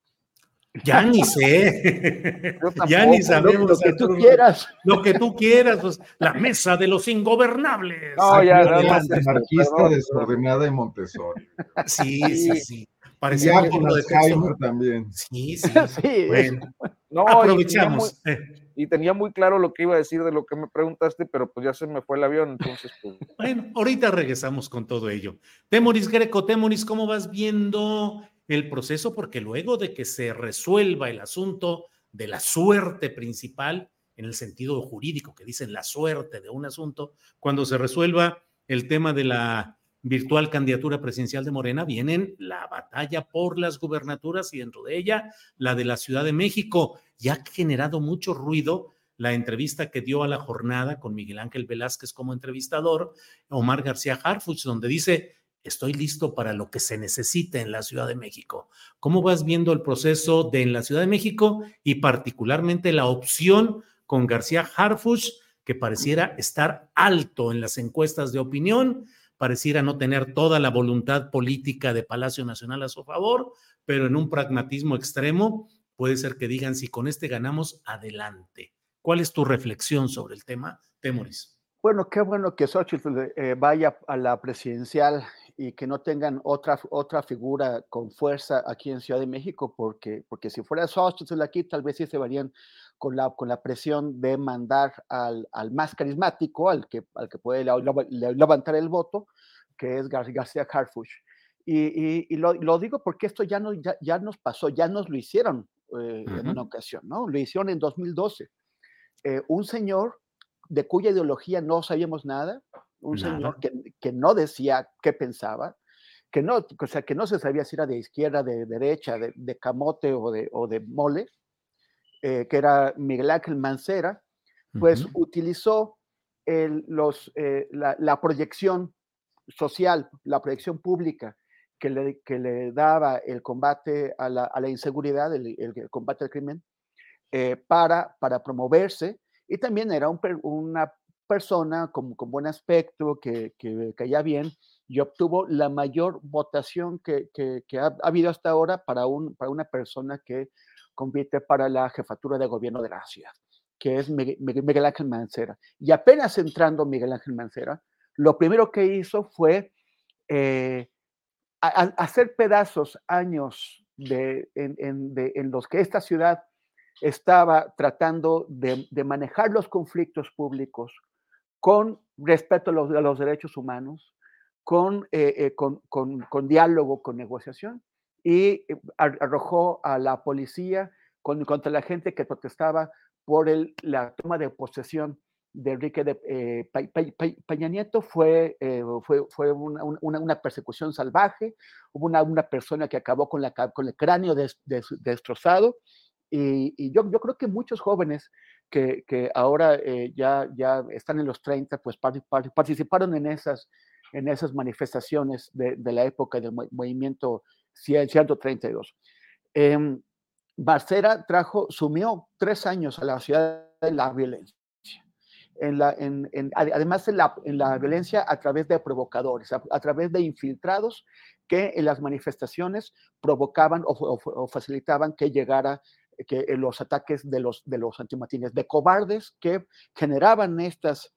Ya ni sé. ya ni sabemos. Lo, que tú quieras. Lo que tú quieras. Pues, la mesa de los ingobernables. No, ya, nada Marquista desordenada y Montessori. Sí, sí, sí. Parecía un con Alzheimer también. Sí, sí. sí. Bueno, no, aprovechamos. Y tenía, muy, claro lo que iba a decir de lo que me preguntaste, pero pues ya se me fue el avión, entonces pues. Bueno, ahorita regresamos con todo ello. Temoris Greco, Temoris, ¿cómo vas viendo el proceso, porque luego de que se resuelva el asunto de la suerte principal, en el sentido jurídico que dicen la suerte de un asunto, cuando se resuelva el tema de la virtual candidatura presidencial de Morena, vienen la batalla por las gubernaturas y dentro de ella la de la Ciudad de México. Ya ha generado mucho ruido la entrevista que dio a la jornada con Miguel Ángel Velázquez como entrevistador, Omar García Harfuch, donde dice, estoy listo para lo que se necesite en la Ciudad de México. ¿Cómo vas viendo el proceso de en la Ciudad de México y particularmente la opción con García Harfuch, que pareciera estar alto en las encuestas de opinión, pareciera no tener toda la voluntad política de Palacio Nacional a su favor, pero en un pragmatismo extremo puede ser que digan si con este ganamos adelante. ¿Cuál es tu reflexión sobre el tema, Temoris? Bueno, qué bueno que Xochitl eh, vaya a la presidencial y que no tengan otra, otra figura con fuerza aquí en Ciudad de México, porque, porque si fuera Xochitl aquí, tal vez sí se varían con la, con la presión de mandar al, al más carismático, al que, al que puede levantar el voto, que es García Harfuch. Y, y, lo, lo, digo porque esto ya, no, ya, ya, nos pasó, ya nos lo hicieron eh, en una ocasión, ¿no? Lo hicieron en 2012. Eh, un señor de cuya ideología no sabíamos nada, un señor que, que, no decía qué pensaba, que no, o sea, que no se sabía si era de izquierda, de derecha, de, de camote o de, o de mole, eh, que era Miguel Ángel Mancera, pues utilizó el, los, eh, la, la, proyección social, la proyección pública que le, que le daba el combate a la, a la inseguridad, el, el, combate al crimen, eh, para, para promoverse, y también era un, una persona con, con buen aspecto, que, que caía bien, y obtuvo la mayor votación que, que, ha, ha, habido hasta ahora para, un, para una persona que compite para la jefatura de gobierno de la ciudad, que es Miguel Ángel Mancera. Y apenas entrando Miguel Ángel Mancera, lo primero que hizo fue eh, hacer pedazos años de, en, los que esta ciudad estaba tratando de, manejar los conflictos públicos con respeto a los, derechos humanos, con, eh, eh, con, con, diálogo, con negociación, y eh, arrojó a la policía contra la gente que protestaba por la toma de posesión de Enrique de, eh, Peña Nieto. Fue, fue, fue una, una, persecución salvaje, hubo una, una, persona que acabó con, con el cráneo destrozado y, y yo, yo, creo que muchos jóvenes que, ahora eh, ya, ya están en los 30, pues participaron en esas, en esas manifestaciones de, la época del movimiento 132. Eh, em, Barcera sumió tres años a la ciudad de la violencia además en la, en la, violencia a través de provocadores, a, través de infiltrados que en las manifestaciones provocaban o, facilitaban que llegara que los ataques de los, de los antimatines, de cobardes que generaban estas,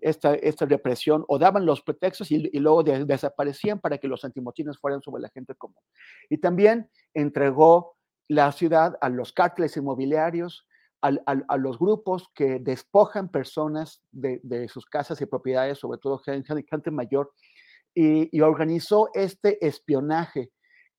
esta, esta represión o daban los pretextos y, luego desaparecían para que los antimotines fueran sobre la gente común. Y también entregó la ciudad a los cárteles inmobiliarios, a, los grupos que despojan personas de, sus casas y propiedades, sobre todo gente, gente mayor, y, organizó este espionaje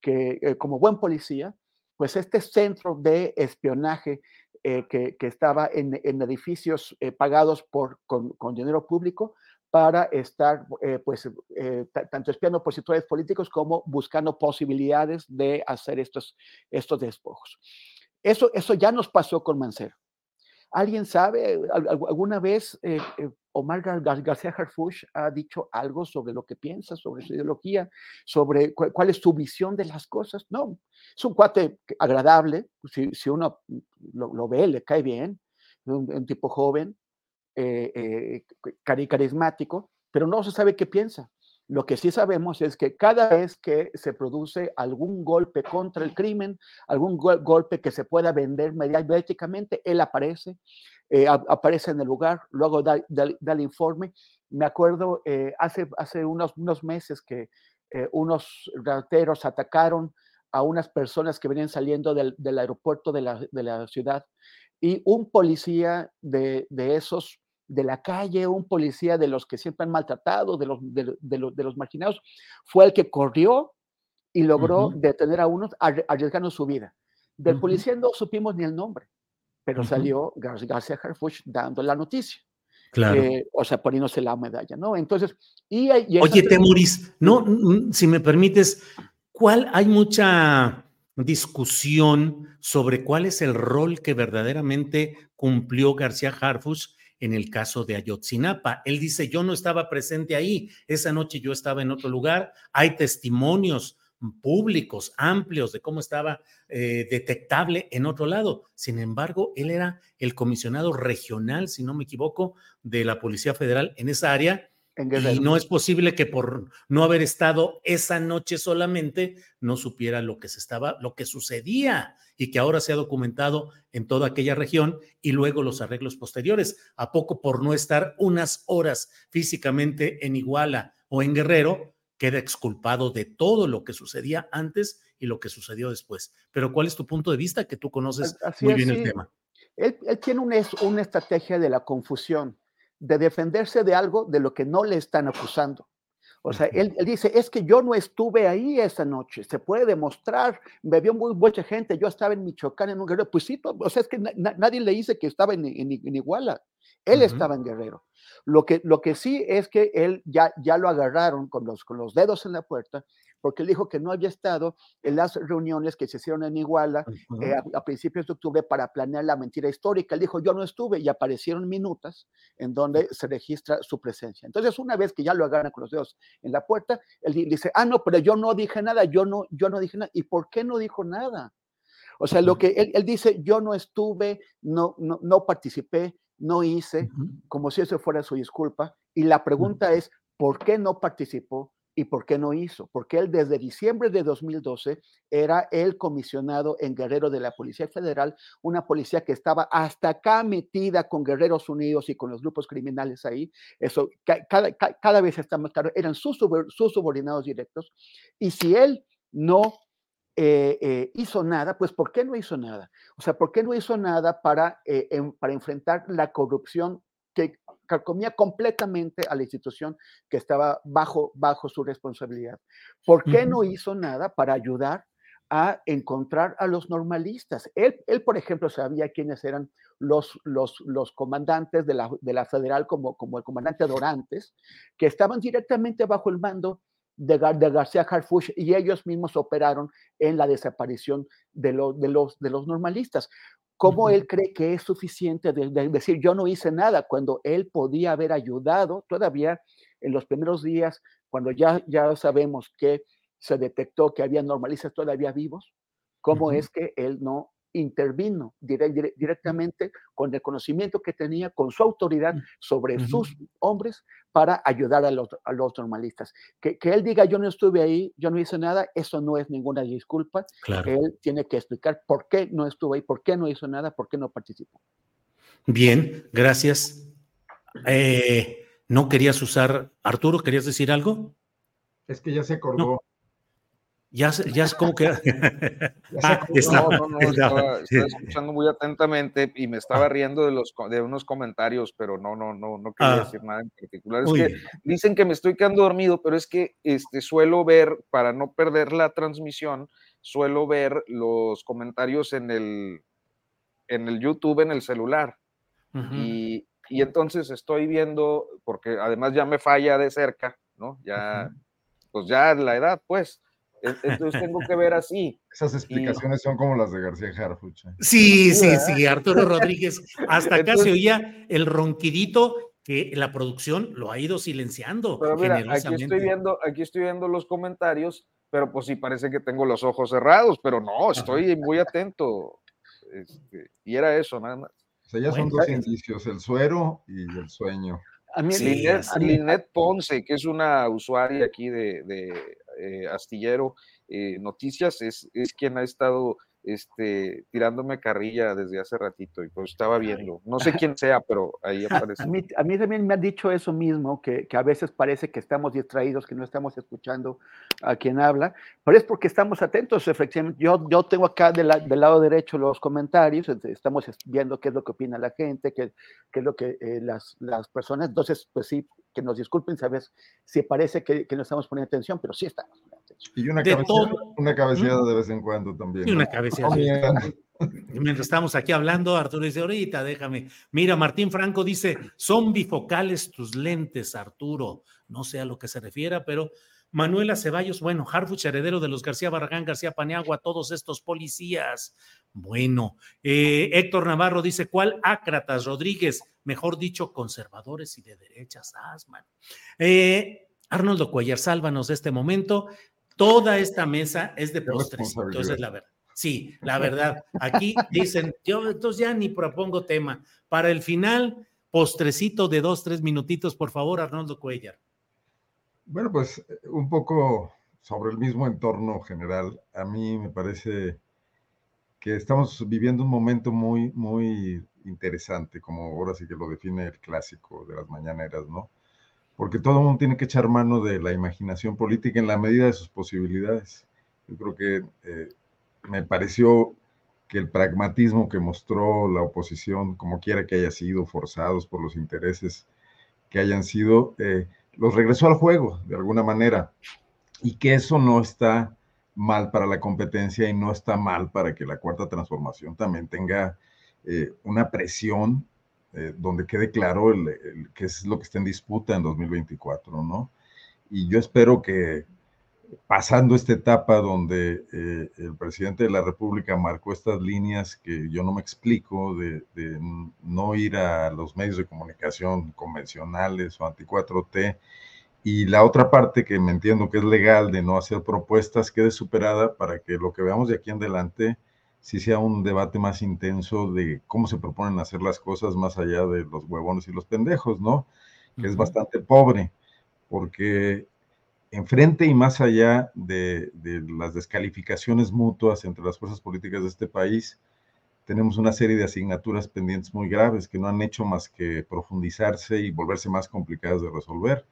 que, eh, como buen policía, pues este centro de espionaje eh, que, estaba en, edificios eh, pagados por, con, dinero público para estar, pues, tanto espiando opositores políticos como buscando posibilidades de hacer estos, estos despojos. Eso, eso ya nos pasó con Mancero. ¿Alguien sabe, alguna vez eh, eh, Omar García Harfuch ha dicho algo sobre lo que piensa, sobre su ideología, sobre cuál es su visión de las cosas? No, es un cuate agradable, si, uno lo, ve, le cae bien, un, un tipo joven, eh, carismático, pero no se sabe qué piensa. Lo que sí sabemos es que cada vez que se produce algún golpe contra el crimen, algún golpe que se pueda vender mediáticamente, él aparece, eh, aparece en el lugar, luego da, el informe. Me acuerdo eh, hace, unos, meses que eh, unos rateros atacaron a unas personas que venían saliendo del, aeropuerto de la, ciudad y un policía de esos de la calle, un policía de los que siempre han maltratado, de los, de, los, de los marginados, fue el que corrió y logró detener a unos arriesgando su vida. Del policía no supimos ni el nombre, pero salió García Harfuch dando la noticia. Claro. Eh, o sea, poniéndose la medalla, ¿no? Entonces, y, Oye, Temuris, no, si me permites, ¿cuál hay mucha discusión sobre cuál es el rol que verdaderamente cumplió García Harfuch en el caso de Ayotzinapa. Él dice, yo no estaba presente ahí, esa noche yo estaba en otro lugar, hay testimonios públicos, amplios, de cómo estaba eh, detectable en otro lado. Sin embargo, él era el comisionado regional, si no me equivoco, de la Policía Federal en esa área y no es posible que por no haber estado esa noche solamente no supiera lo que se estaba, lo que sucedía y que ahora se ha documentado en toda aquella región y luego los arreglos posteriores. ¿A poco por no estar unas horas físicamente en Iguala o en Guerrero queda exculpado de todo lo que sucedía antes y lo que sucedió después? Pero ¿cuál es tu punto de vista que tú conoces muy bien el tema? Él, tiene una estrategia de la confusión de defenderse de algo de lo que no le están acusando. O sea, él, dice, es que yo no estuve ahí esa noche, se puede demostrar, me vio muy mucha gente, yo estaba en Michoacán en un guerrero, pues sí, o sea, es que nadie le dice que estaba en, Iguala, él estaba en Guerrero. Lo que, lo que sí es que él ya, ya lo agarraron con los, con los dedos en la puerta porque él dijo que no había estado en las reuniones que se hicieron en Iguala eh, a, principios de octubre para planear la mentira histórica. Él dijo, yo no estuve y aparecieron minutas en donde se registra su presencia. Entonces, una vez que ya lo agarran con los dedos en la puerta, él dice, ah, no, pero yo no dije nada, yo no, yo no dije nada. ¿Y por qué no dijo nada? O sea, lo que él, dice, yo no estuve, no, no, no participé, no hice, como si eso fuera su disculpa. Y la pregunta es, ¿por qué no participó? ¿Y por qué no hizo? Porque él desde diciembre de 2012 era el comisionado en Guerrero de la Policía Federal, una policía que estaba hasta acá metida con Guerreros Unidos y con los grupos criminales ahí. Eso cada, cada, vez está más claro, eran sus, subordinados directos. Y si él no eh, eh, hizo nada, pues ¿por qué no hizo nada? O sea, ¿por qué no hizo nada para, eh, para enfrentar la corrupción que carcomía completamente a la institución que estaba bajo, bajo su responsabilidad? ¿Por qué no hizo nada para ayudar a encontrar a los normalistas? Él, él por ejemplo, sabía quiénes eran los, los, los comandantes de la, de la federal, como, como el comandante Dorantes, que estaban directamente bajo el mando de, García Harfuch y ellos mismos operaron en la desaparición de, de, los, de los normalistas. ¿Cómo él cree que es suficiente de, decir yo no hice nada cuando él podía haber ayudado todavía en los primeros días, cuando ya, ya sabemos que se detectó que había normalistas todavía vivos? ¿Cómo es que él no intervino directamente con el conocimiento que tenía, con su autoridad sobre sus hombres para ayudar a los, a los normalistas. Que, que, él diga, yo no estuve ahí, yo no hice nada, eso no es ninguna disculpa. Él tiene que explicar por qué no estuvo ahí, por qué no hizo nada, por qué no participó. Bien, gracias. Eh, ¿No querías usar, Arturo, querías decir algo? Es que ya se acordó. Ya, ya es como que. ah, no, no, no, estaba, escuchando muy atentamente y me estaba riendo de, los, de unos comentarios, pero no, no, no, no quería ah, decir nada en particular. Es que dicen que me estoy quedando dormido, pero es que este, suelo ver, para no perder la transmisión, suelo ver los comentarios en el, en el YouTube, en el celular. y, y, entonces estoy viendo, porque además ya me falla de cerca, ¿no? Ya, pues ya la edad, pues entonces tengo que ver así. Esas explicaciones son como las de García Harfuch. ¿eh? Sí, sí, sí, Arturo Rodríguez. Hasta acá se oía el ronquidito que la producción lo ha ido silenciando. Pero mira, aquí estoy viendo, aquí estoy viendo los comentarios, pero pues sí parece que tengo los ojos cerrados, pero no, estoy muy atento. Este, y era eso, nada más. O sea, ya son dos indicios, el suero y el sueño. A mí, Linet, Ponce, que es una usuaria aquí de, de eh, Astillero eh, Noticias, es, es quien ha estado este, tirándome carrilla desde hace ratito y pues estaba viendo. No sé quién sea, pero ahí aparece. A mí, a mí también me ha dicho eso mismo, que, que, a veces parece que estamos distraídos, que no estamos escuchando a quien habla, pero es porque estamos atentos, efectivamente. Yo, yo tengo acá del lado derecho los comentarios, estamos viendo qué es lo que opina la gente, qué, qué es lo que eh, las, las personas, entonces, pues sí, que nos disculpen, ¿sabes? Si parece que, que no estamos poniendo atención, pero sí estamos. Y una, cabeceada, una cabeceada de vez en cuando también. Y una cabeceada. Mientras estamos aquí hablando, Arturo dice, ahorita déjame. Mira, Martín Franco dice, son bifocales tus lentes, Arturo. No sé a lo que se refiera, pero Manuela Ceballos, bueno, Harfuch, heredero de los García Barragán, García Paniagua, todos estos policías. Bueno, eh, Héctor Navarro dice, ¿cuál Ácratas Rodríguez? Mejor dicho, conservadores y de derechas, asman. Eh, Arnoldo Cuellar, sálvanos de este momento. Toda esta mesa es de postres, entonces la verdad. Sí, la verdad. Aquí dicen, yo entonces ya ni propongo tema. Para el final, postrecito de dos, tres minutitos, por favor, Arnoldo Cuellar. Bueno, pues un poco sobre el mismo entorno general. A mí me parece que estamos viviendo un momento muy, muy interesante, como ahora sí que lo define el clásico de las mañaneras, ¿no? Porque todo el mundo tiene que echar mano de la imaginación política en la medida de sus posibilidades. Yo creo que eh, me pareció que el pragmatismo que mostró la oposición, como quiera que haya sido, forzados por los intereses que hayan sido, eh, los regresó al juego de alguna manera. Y que eso no está mal para la competencia y no está mal para que la cuarta transformación también tenga eh, una presión eh, donde quede claro el, qué es lo que está en disputa en 2024, ¿no? Y yo espero que pasando esta etapa donde eh, el presidente de la República marcó estas líneas que yo no me explico de, no ir a los medios de comunicación convencionales o anti-4T, y la otra parte que me entiendo que es legal de no hacer propuestas quede superada para que lo que veamos de aquí en adelante sí sea un debate más intenso de cómo se proponen hacer las cosas más allá de los huevones y los pendejos, ¿no? Que es bastante pobre, porque enfrente y más allá de, las descalificaciones mutuas entre las fuerzas políticas de este país, tenemos una serie de asignaturas pendientes muy graves que no han hecho más que profundizarse y volverse más complicadas de resolver.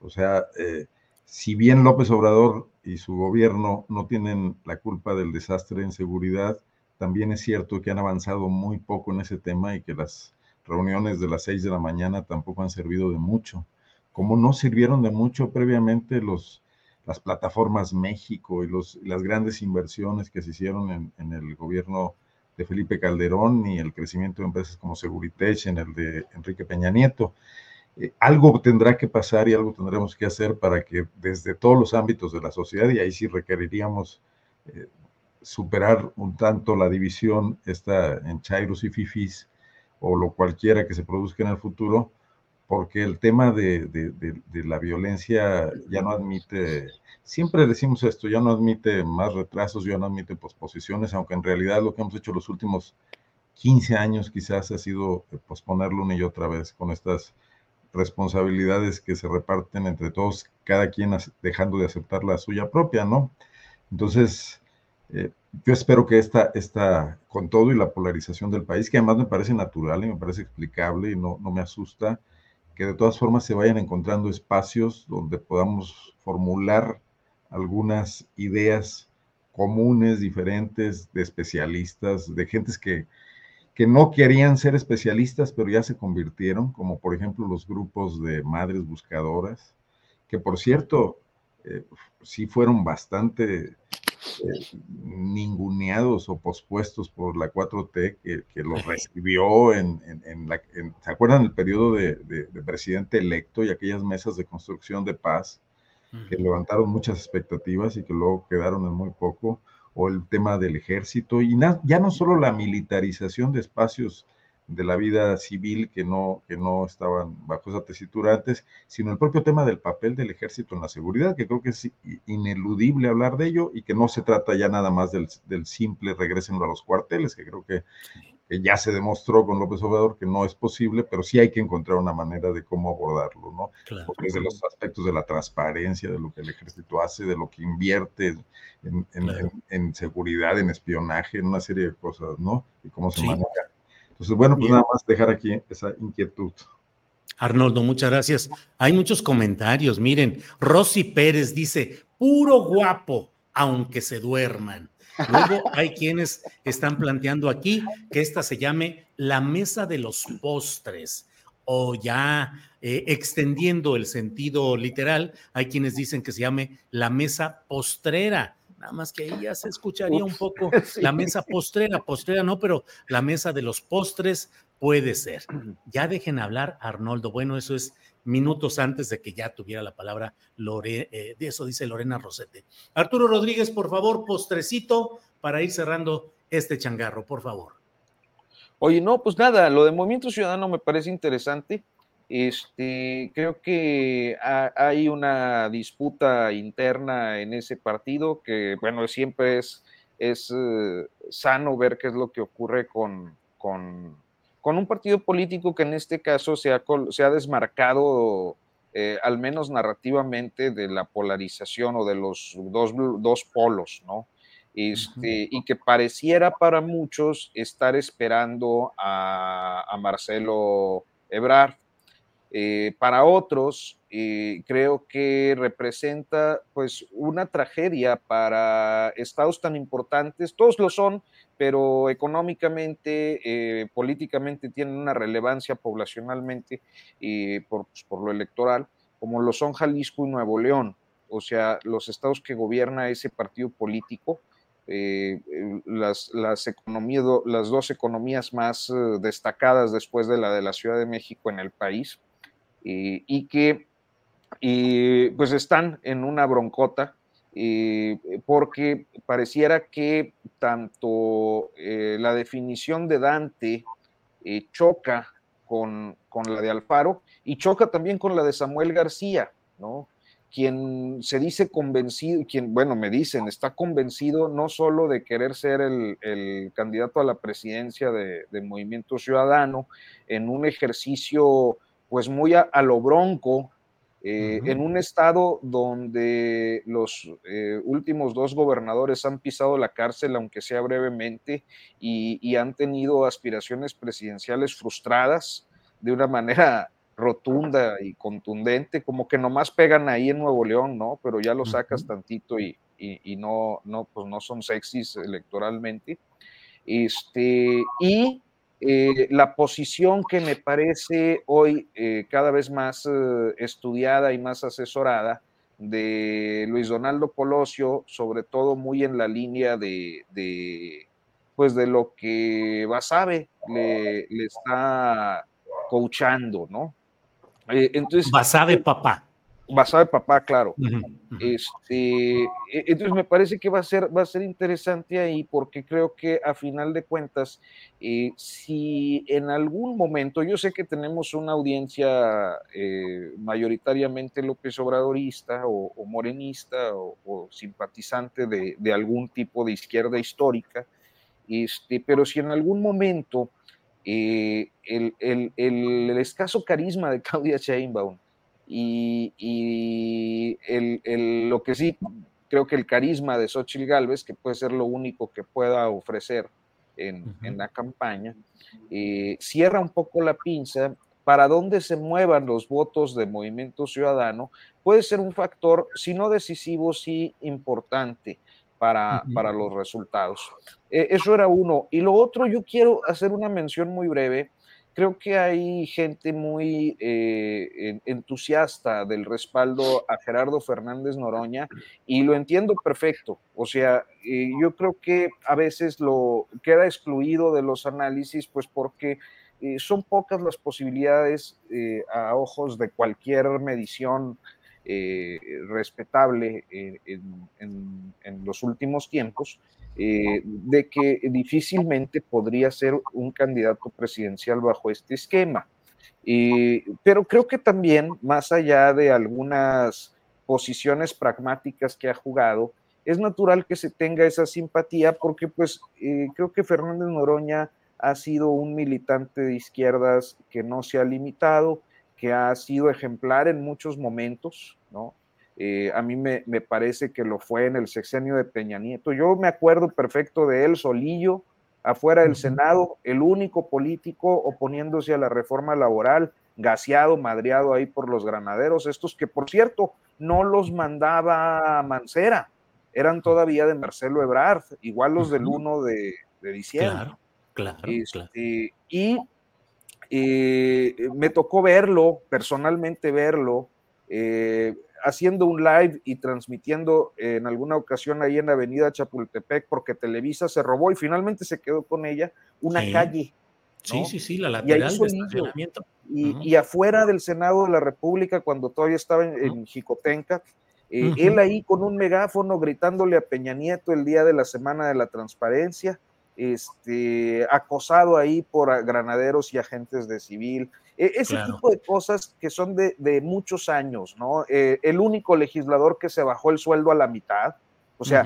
O sea, eh, si bien López Obrador y su gobierno no tienen la culpa del desastre en seguridad, también es cierto que han avanzado muy poco en ese tema y que las reuniones de las seis de la mañana tampoco han servido de mucho. Como no sirvieron de mucho previamente los, las plataformas México y las grandes inversiones que se hicieron en, en, el gobierno de Felipe Calderón y el crecimiento de empresas como Seguritech en el de Enrique Peña Nieto. Eh, algo tendrá que pasar y algo tendremos que hacer para que desde todos los ámbitos de la sociedad, y ahí sí requeriríamos eh, superar un tanto la división esta en chairos y fifis o lo cualquiera que se produzca en el futuro, porque el tema de, de, de, la violencia ya no admite, siempre decimos esto, ya no admite más retrasos, ya no admite posposiciones, aunque en realidad lo que hemos hecho los últimos 15 años quizás ha sido posponerlo una y otra vez con estas responsabilidades que se reparten entre todos, cada quien dejando de aceptar la suya propia, ¿no? Entonces, eh, yo espero que esta, esta, con todo y la polarización del país, que además me parece natural y me parece explicable y no, no me asusta, que de todas formas se vayan encontrando espacios donde podamos formular algunas ideas comunes, diferentes, de especialistas, de gentes que, que no querían ser especialistas, pero ya se convirtieron, como por ejemplo los grupos de madres buscadoras, que por cierto, eh, sí fueron bastante eh, ninguneados o pospuestos por la 4T, que, que los recibió en, en, la... ¿Se acuerdan el periodo de, de, de, presidente electo y aquellas mesas de construcción de paz que levantaron muchas expectativas y que luego quedaron en muy poco? O el tema del ejército, y ya no solo la militarización de espacios de la vida civil que no, que no estaban bajo esa tesitura antes, sino el propio tema del papel del ejército en la seguridad, que creo que es ineludible hablar de ello y que no se trata ya nada más del, del simple regresen a los cuarteles, que creo que que ya se demostró con López Obrador que no es posible, pero sí hay que encontrar una manera de cómo abordarlo, ¿no? Claro. Porque desde los aspectos de la transparencia, de lo que el ejército hace, de lo que invierte en, en, claro. en, en seguridad, en espionaje, en una serie de cosas, ¿no? Y cómo se sí. maneja. Entonces, bueno, pues Bien. nada más dejar aquí esa inquietud. Arnoldo, muchas gracias. Hay muchos comentarios. Miren, Rosy Pérez dice, puro guapo, aunque se duerman. Luego hay quienes están planteando aquí que esta se llame la mesa de los postres o ya eh, extendiendo el sentido literal, hay quienes dicen que se llame la mesa postrera. Nada más que ahí ya se escucharía un poco sí. la mesa postrera, postrera no, pero la mesa de los postres puede ser. Ya dejen hablar, Arnoldo. Bueno, eso es minutos antes de que ya tuviera la palabra Lore, eh, de eso dice Lorena Rosete. Arturo Rodríguez, por favor, postrecito para ir cerrando este changarro, por favor. Oye, no, pues nada, lo de Movimiento Ciudadano me parece interesante. Este, creo que hay una disputa interna en ese partido que, bueno, siempre es, es uh, sano ver qué es lo que ocurre con, con con un partido político que en este caso se ha, se ha desmarcado, eh, al menos narrativamente, de la polarización o de los dos, dos polos, ¿no? Este, uh -huh. Y que pareciera para muchos estar esperando a, a Marcelo Ebrard. Eh, para otros, eh, creo que representa pues una tragedia para estados tan importantes, todos lo son, pero económicamente, eh, políticamente tienen una relevancia poblacionalmente por, pues, por, lo electoral, como lo son Jalisco y Nuevo León, o sea, los estados que gobierna ese partido político, las, dos economías más destacadas después de la de la Ciudad de México en el país, y que pues están en una broncota porque pareciera que tanto eh, la definición de Dante eh, choca con, con, la de Alfaro y choca también con la de Samuel García, ¿no? Quien se dice convencido, quien, bueno, me dicen, está convencido no solo de querer ser el, el candidato a la presidencia de, de, Movimiento Ciudadano en un ejercicio pues muy a, a lo bronco, eh, uh -huh. en un estado donde los eh, últimos dos gobernadores han pisado la cárcel, aunque sea brevemente, y, y, han tenido aspiraciones presidenciales frustradas de una manera rotunda y contundente, como que nomás pegan ahí en Nuevo León, ¿no? Pero ya lo sacas tantito y, y, no, no, pues no son sexys electoralmente. Este, y eh, la posición que me parece hoy eh, cada vez más eh, estudiada y más asesorada de Luis Donaldo Colosio, sobre todo muy en la línea de, pues de lo que Basabe le, le está coachando, ¿no? entonces, Basabe papá basado de papá, claro. Este, e, entonces me parece que va a ser, va a ser interesante ahí porque creo que a final de cuentas, eh, si en algún momento, yo sé que tenemos una audiencia eh, mayoritariamente López Obradorista o, morenista o, simpatizante de, algún tipo de izquierda histórica, este, pero si en algún momento eh, el, el, el escaso carisma de Claudia Sheinbaum y, el, lo que sí, creo que el carisma de Xochitl Galvez, que puede ser lo único que pueda ofrecer en, la campaña, eh, cierra un poco la pinza para dónde se muevan los votos de Movimiento Ciudadano, puede ser un factor, si no decisivo, sí importante para, para los resultados. Eh, eso era uno. Y lo otro, yo quiero hacer una mención muy breve creo que hay gente muy eh, entusiasta del respaldo a Gerardo Fernández Noroña y lo entiendo perfecto. O sea, eh, yo creo que a veces lo queda excluido de los análisis, pues porque eh, son pocas las posibilidades a ojos de cualquier medición respetable en los últimos tiempos eh, de que difícilmente podría ser un candidato presidencial bajo este esquema. pero creo que también, más allá de algunas posiciones pragmáticas que ha jugado, es natural que se tenga esa simpatía porque pues eh, creo que Fernández Noroña ha sido un militante de izquierdas que no se ha limitado, que ha sido ejemplar en muchos momentos, ¿no? Eh, a mí me, parece que lo fue en el sexenio de Peña Nieto. Yo me acuerdo perfecto de él solillo, afuera del Senado, el único político oponiéndose a la reforma laboral, gaseado, madreado ahí por los granaderos, estos que por cierto no los mandaba Mancera, eran todavía de Marcelo Ebrard, igual los del 1 de, diciembre. Claro, claro, este, Y eh, me tocó verlo, personalmente verlo, eh, haciendo un live y transmitiendo en alguna ocasión ahí en la avenida Chapultepec porque Televisa se robó y finalmente se quedó con ella una calle. Sí, sí, sí, la lateral de estacionamiento. Y, afuera del Senado de la República, cuando todavía estaba en, Jicotenca, eh, él ahí con un megáfono gritándole a Peña Nieto el día de la Semana de la Transparencia, este, acosado ahí por granaderos y agentes de civil. E, ese tipo de cosas que son de, muchos años, ¿no? Eh, el único legislador que se bajó el sueldo a la mitad, o sea,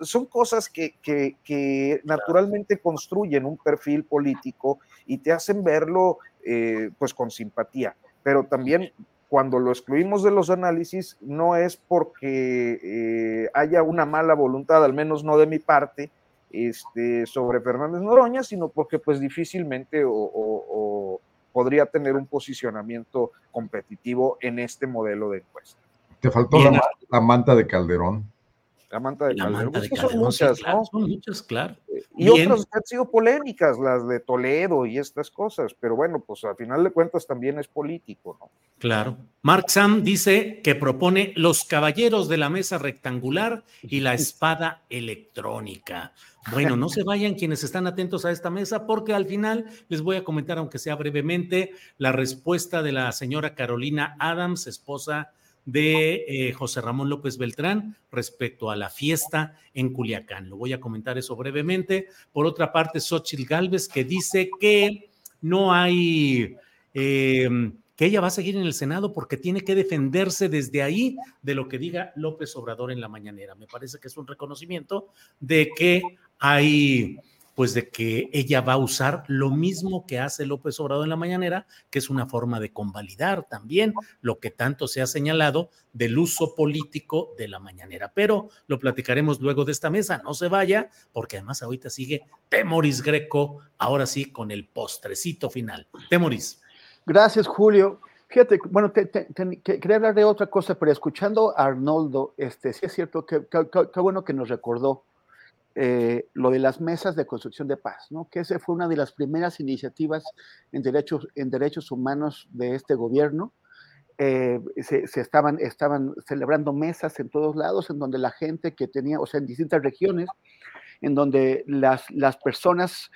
son cosas que, que, naturalmente construyen un perfil político y te hacen verlo eh, pues con simpatía, pero también cuando lo excluimos de los análisis no es porque eh, haya una mala voluntad, al menos no de mi parte, este, sobre Fernández Noroña, sino porque pues difícilmente o podría tener un posicionamiento competitivo en este modelo de encuesta. Te faltó la, manta de Calderón. La manta de Calderón. son muchas, ¿no? Son muchas, claro. Y otras han sido polémicas, las de Toledo y estas cosas, pero bueno, pues al final de cuentas también es político, ¿no? Claro. Mark Sam dice que propone los caballeros de la mesa rectangular y la espada electrónica. Bueno, no se vayan quienes están atentos a esta mesa porque al final les voy a comentar, aunque sea brevemente, la respuesta de la señora Carolina Adams, esposa de eh, José Ramón López Beltrán respecto a la fiesta en Culiacán. Lo voy a comentar eso brevemente. Por otra parte, Xochitl Galvez que dice que no hay... Em, que ella va a seguir en el Senado porque tiene que defenderse desde ahí de lo que diga López Obrador en la mañanera. Me parece que es un reconocimiento de que hay, pues de que ella va a usar lo mismo que hace López Obrador en la mañanera, que es una forma de convalidar también lo que tanto se ha señalado del uso político de la mañanera. Pero lo platicaremos luego de esta mesa, no se vaya, porque además ahorita sigue Temoris Greco, ahora sí con el postrecito final. Temoris. Gracias, Julio. Fíjate, bueno, quería hablar de otra cosa, pero escuchando a Arnoldo, este, sí es cierto que qué bueno que nos recordó eh, lo de las mesas de construcción de paz, ¿no? que esa fue una de las primeras iniciativas en derechos, en derechos humanos de este gobierno. Eh, se, estaban, estaban celebrando mesas en todos lados, en donde la gente que tenía, o sea, en distintas regiones, en donde las, las personas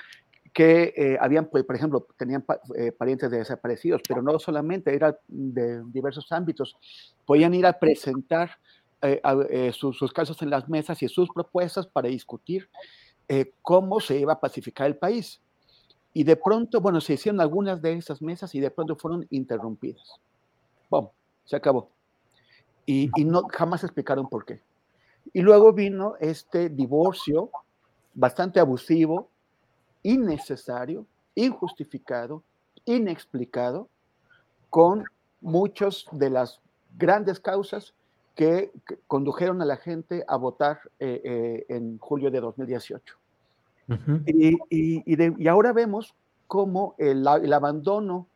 que eh, habían, pues, por ejemplo, tenían parientes de desaparecidos, pero no solamente, era de diversos ámbitos, podían ir a presentar eh, eh, sus, casos en las mesas y sus propuestas para discutir eh, cómo se iba a pacificar el país. Y de pronto, bueno, se hicieron algunas de esas mesas y de pronto fueron interrumpidas. ¡Bum! Se acabó. Y, y no, jamás explicaron por qué. Y luego vino este divorcio bastante abusivo, innecesario, injustificado, inexplicado, con muchas de las grandes causas que, condujeron a la gente a votar eh, eh, en julio de 2018. y, y, ahora vemos cómo el, abandono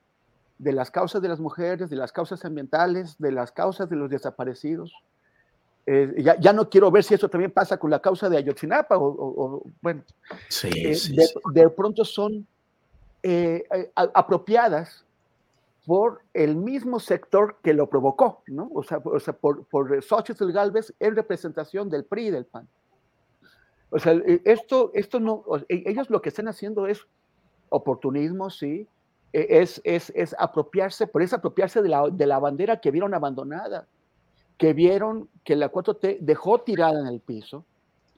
de las causas de las mujeres, de las causas ambientales, de las causas de los desaparecidos. Eh, ya, ya, no quiero ver si eso también pasa con la causa de Ayotzinapa o, bueno, sí, de, de, pronto son apropiadas por el mismo sector que lo provocó, ¿no? O sea, o sea por, por Xochitl Galvez en representación del PRI y del PAN. O sea, e, esto, esto no, e, ellos lo que están haciendo es oportunismo, sí, e, es, es, es apropiarse, pero es apropiarse de la, de la bandera que vieron abandonada, que vieron que la 4T dejó tirada en el piso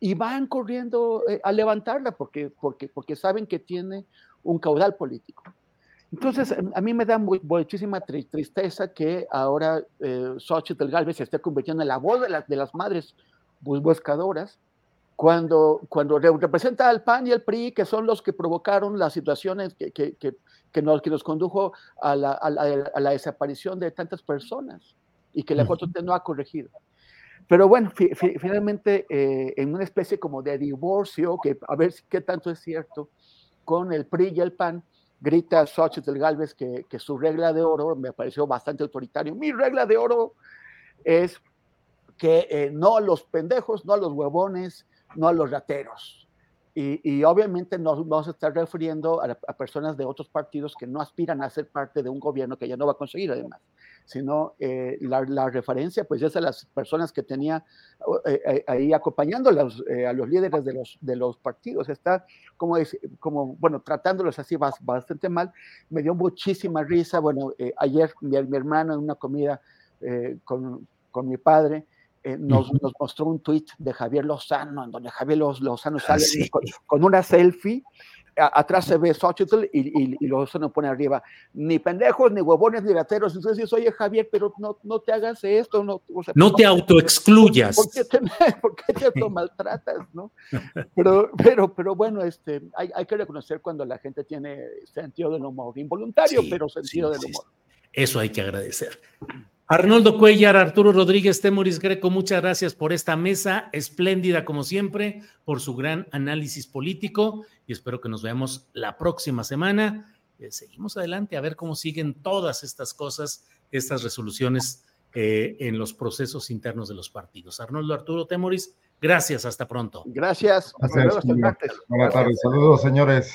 y van corriendo eh, a levantarla porque, porque, porque saben que tiene un caudal político. Entonces, a mí me da muchísima tristeza que ahora eh, Xochitl Galvez se esté convirtiendo en la voz de, de las madres buscadoras, cuando, cuando representa al PAN y al PRI, que son los que provocaron las situaciones que, que, que, nos, que nos condujo a la, a, la, desaparición de tantas personas y que la Corte no ha corregido. Pero bueno, finalmente, eh, en una especie como de divorcio, que a ver qué tanto es cierto, con el PRI y el PAN, grita Xochitl Galvez que, que su regla de oro me pareció bastante autoritario. Mi regla de oro es que eh, no a los pendejos, no a los huevones, no a los rateros. Y, obviamente nos vamos a estar refiriendo a, personas de otros partidos que no aspiran a ser parte de un gobierno que ya no va a conseguir además, sino eh, la, referencia pues es a las personas que tenía eh, ahí acompañando a los, a los líderes de los, de los partidos. Está como, como, bueno, tratándolos así bastante mal. Me dio muchísima risa. Bueno, ayer mi, mi, hermano en una comida con, con mi padre, eh, nos, mostró un tweet de Javier Lozano, en donde Javier Lozano ah, sale con, una selfie, atrás se ve Xochitl y, y, Lozano pone arriba, ni pendejos, ni huevones, ni gateros. Entonces dices, oye Javier, pero no, no te hagas esto. No, no te autoexcluyas. ¿por qué, te, ¿Por qué te maltratas? ¿no? Pero, pero, pero bueno, este, hay, hay, que reconocer cuando la gente tiene sentido del humor, involuntario, pero sentido del humor. Eso hay que agradecer. Arnoldo Cuellar, Arturo Rodríguez, Temoris Greco, muchas gracias por esta mesa espléndida como siempre, por su gran análisis político y espero que nos veamos la próxima semana. Eh, seguimos adelante a ver cómo siguen todas estas cosas, estas resoluciones eh, en los procesos internos de los partidos. Arnoldo, Arturo, Temoris, gracias, hasta pronto. Gracias, hasta luego, Buenas tardes, saludos señores.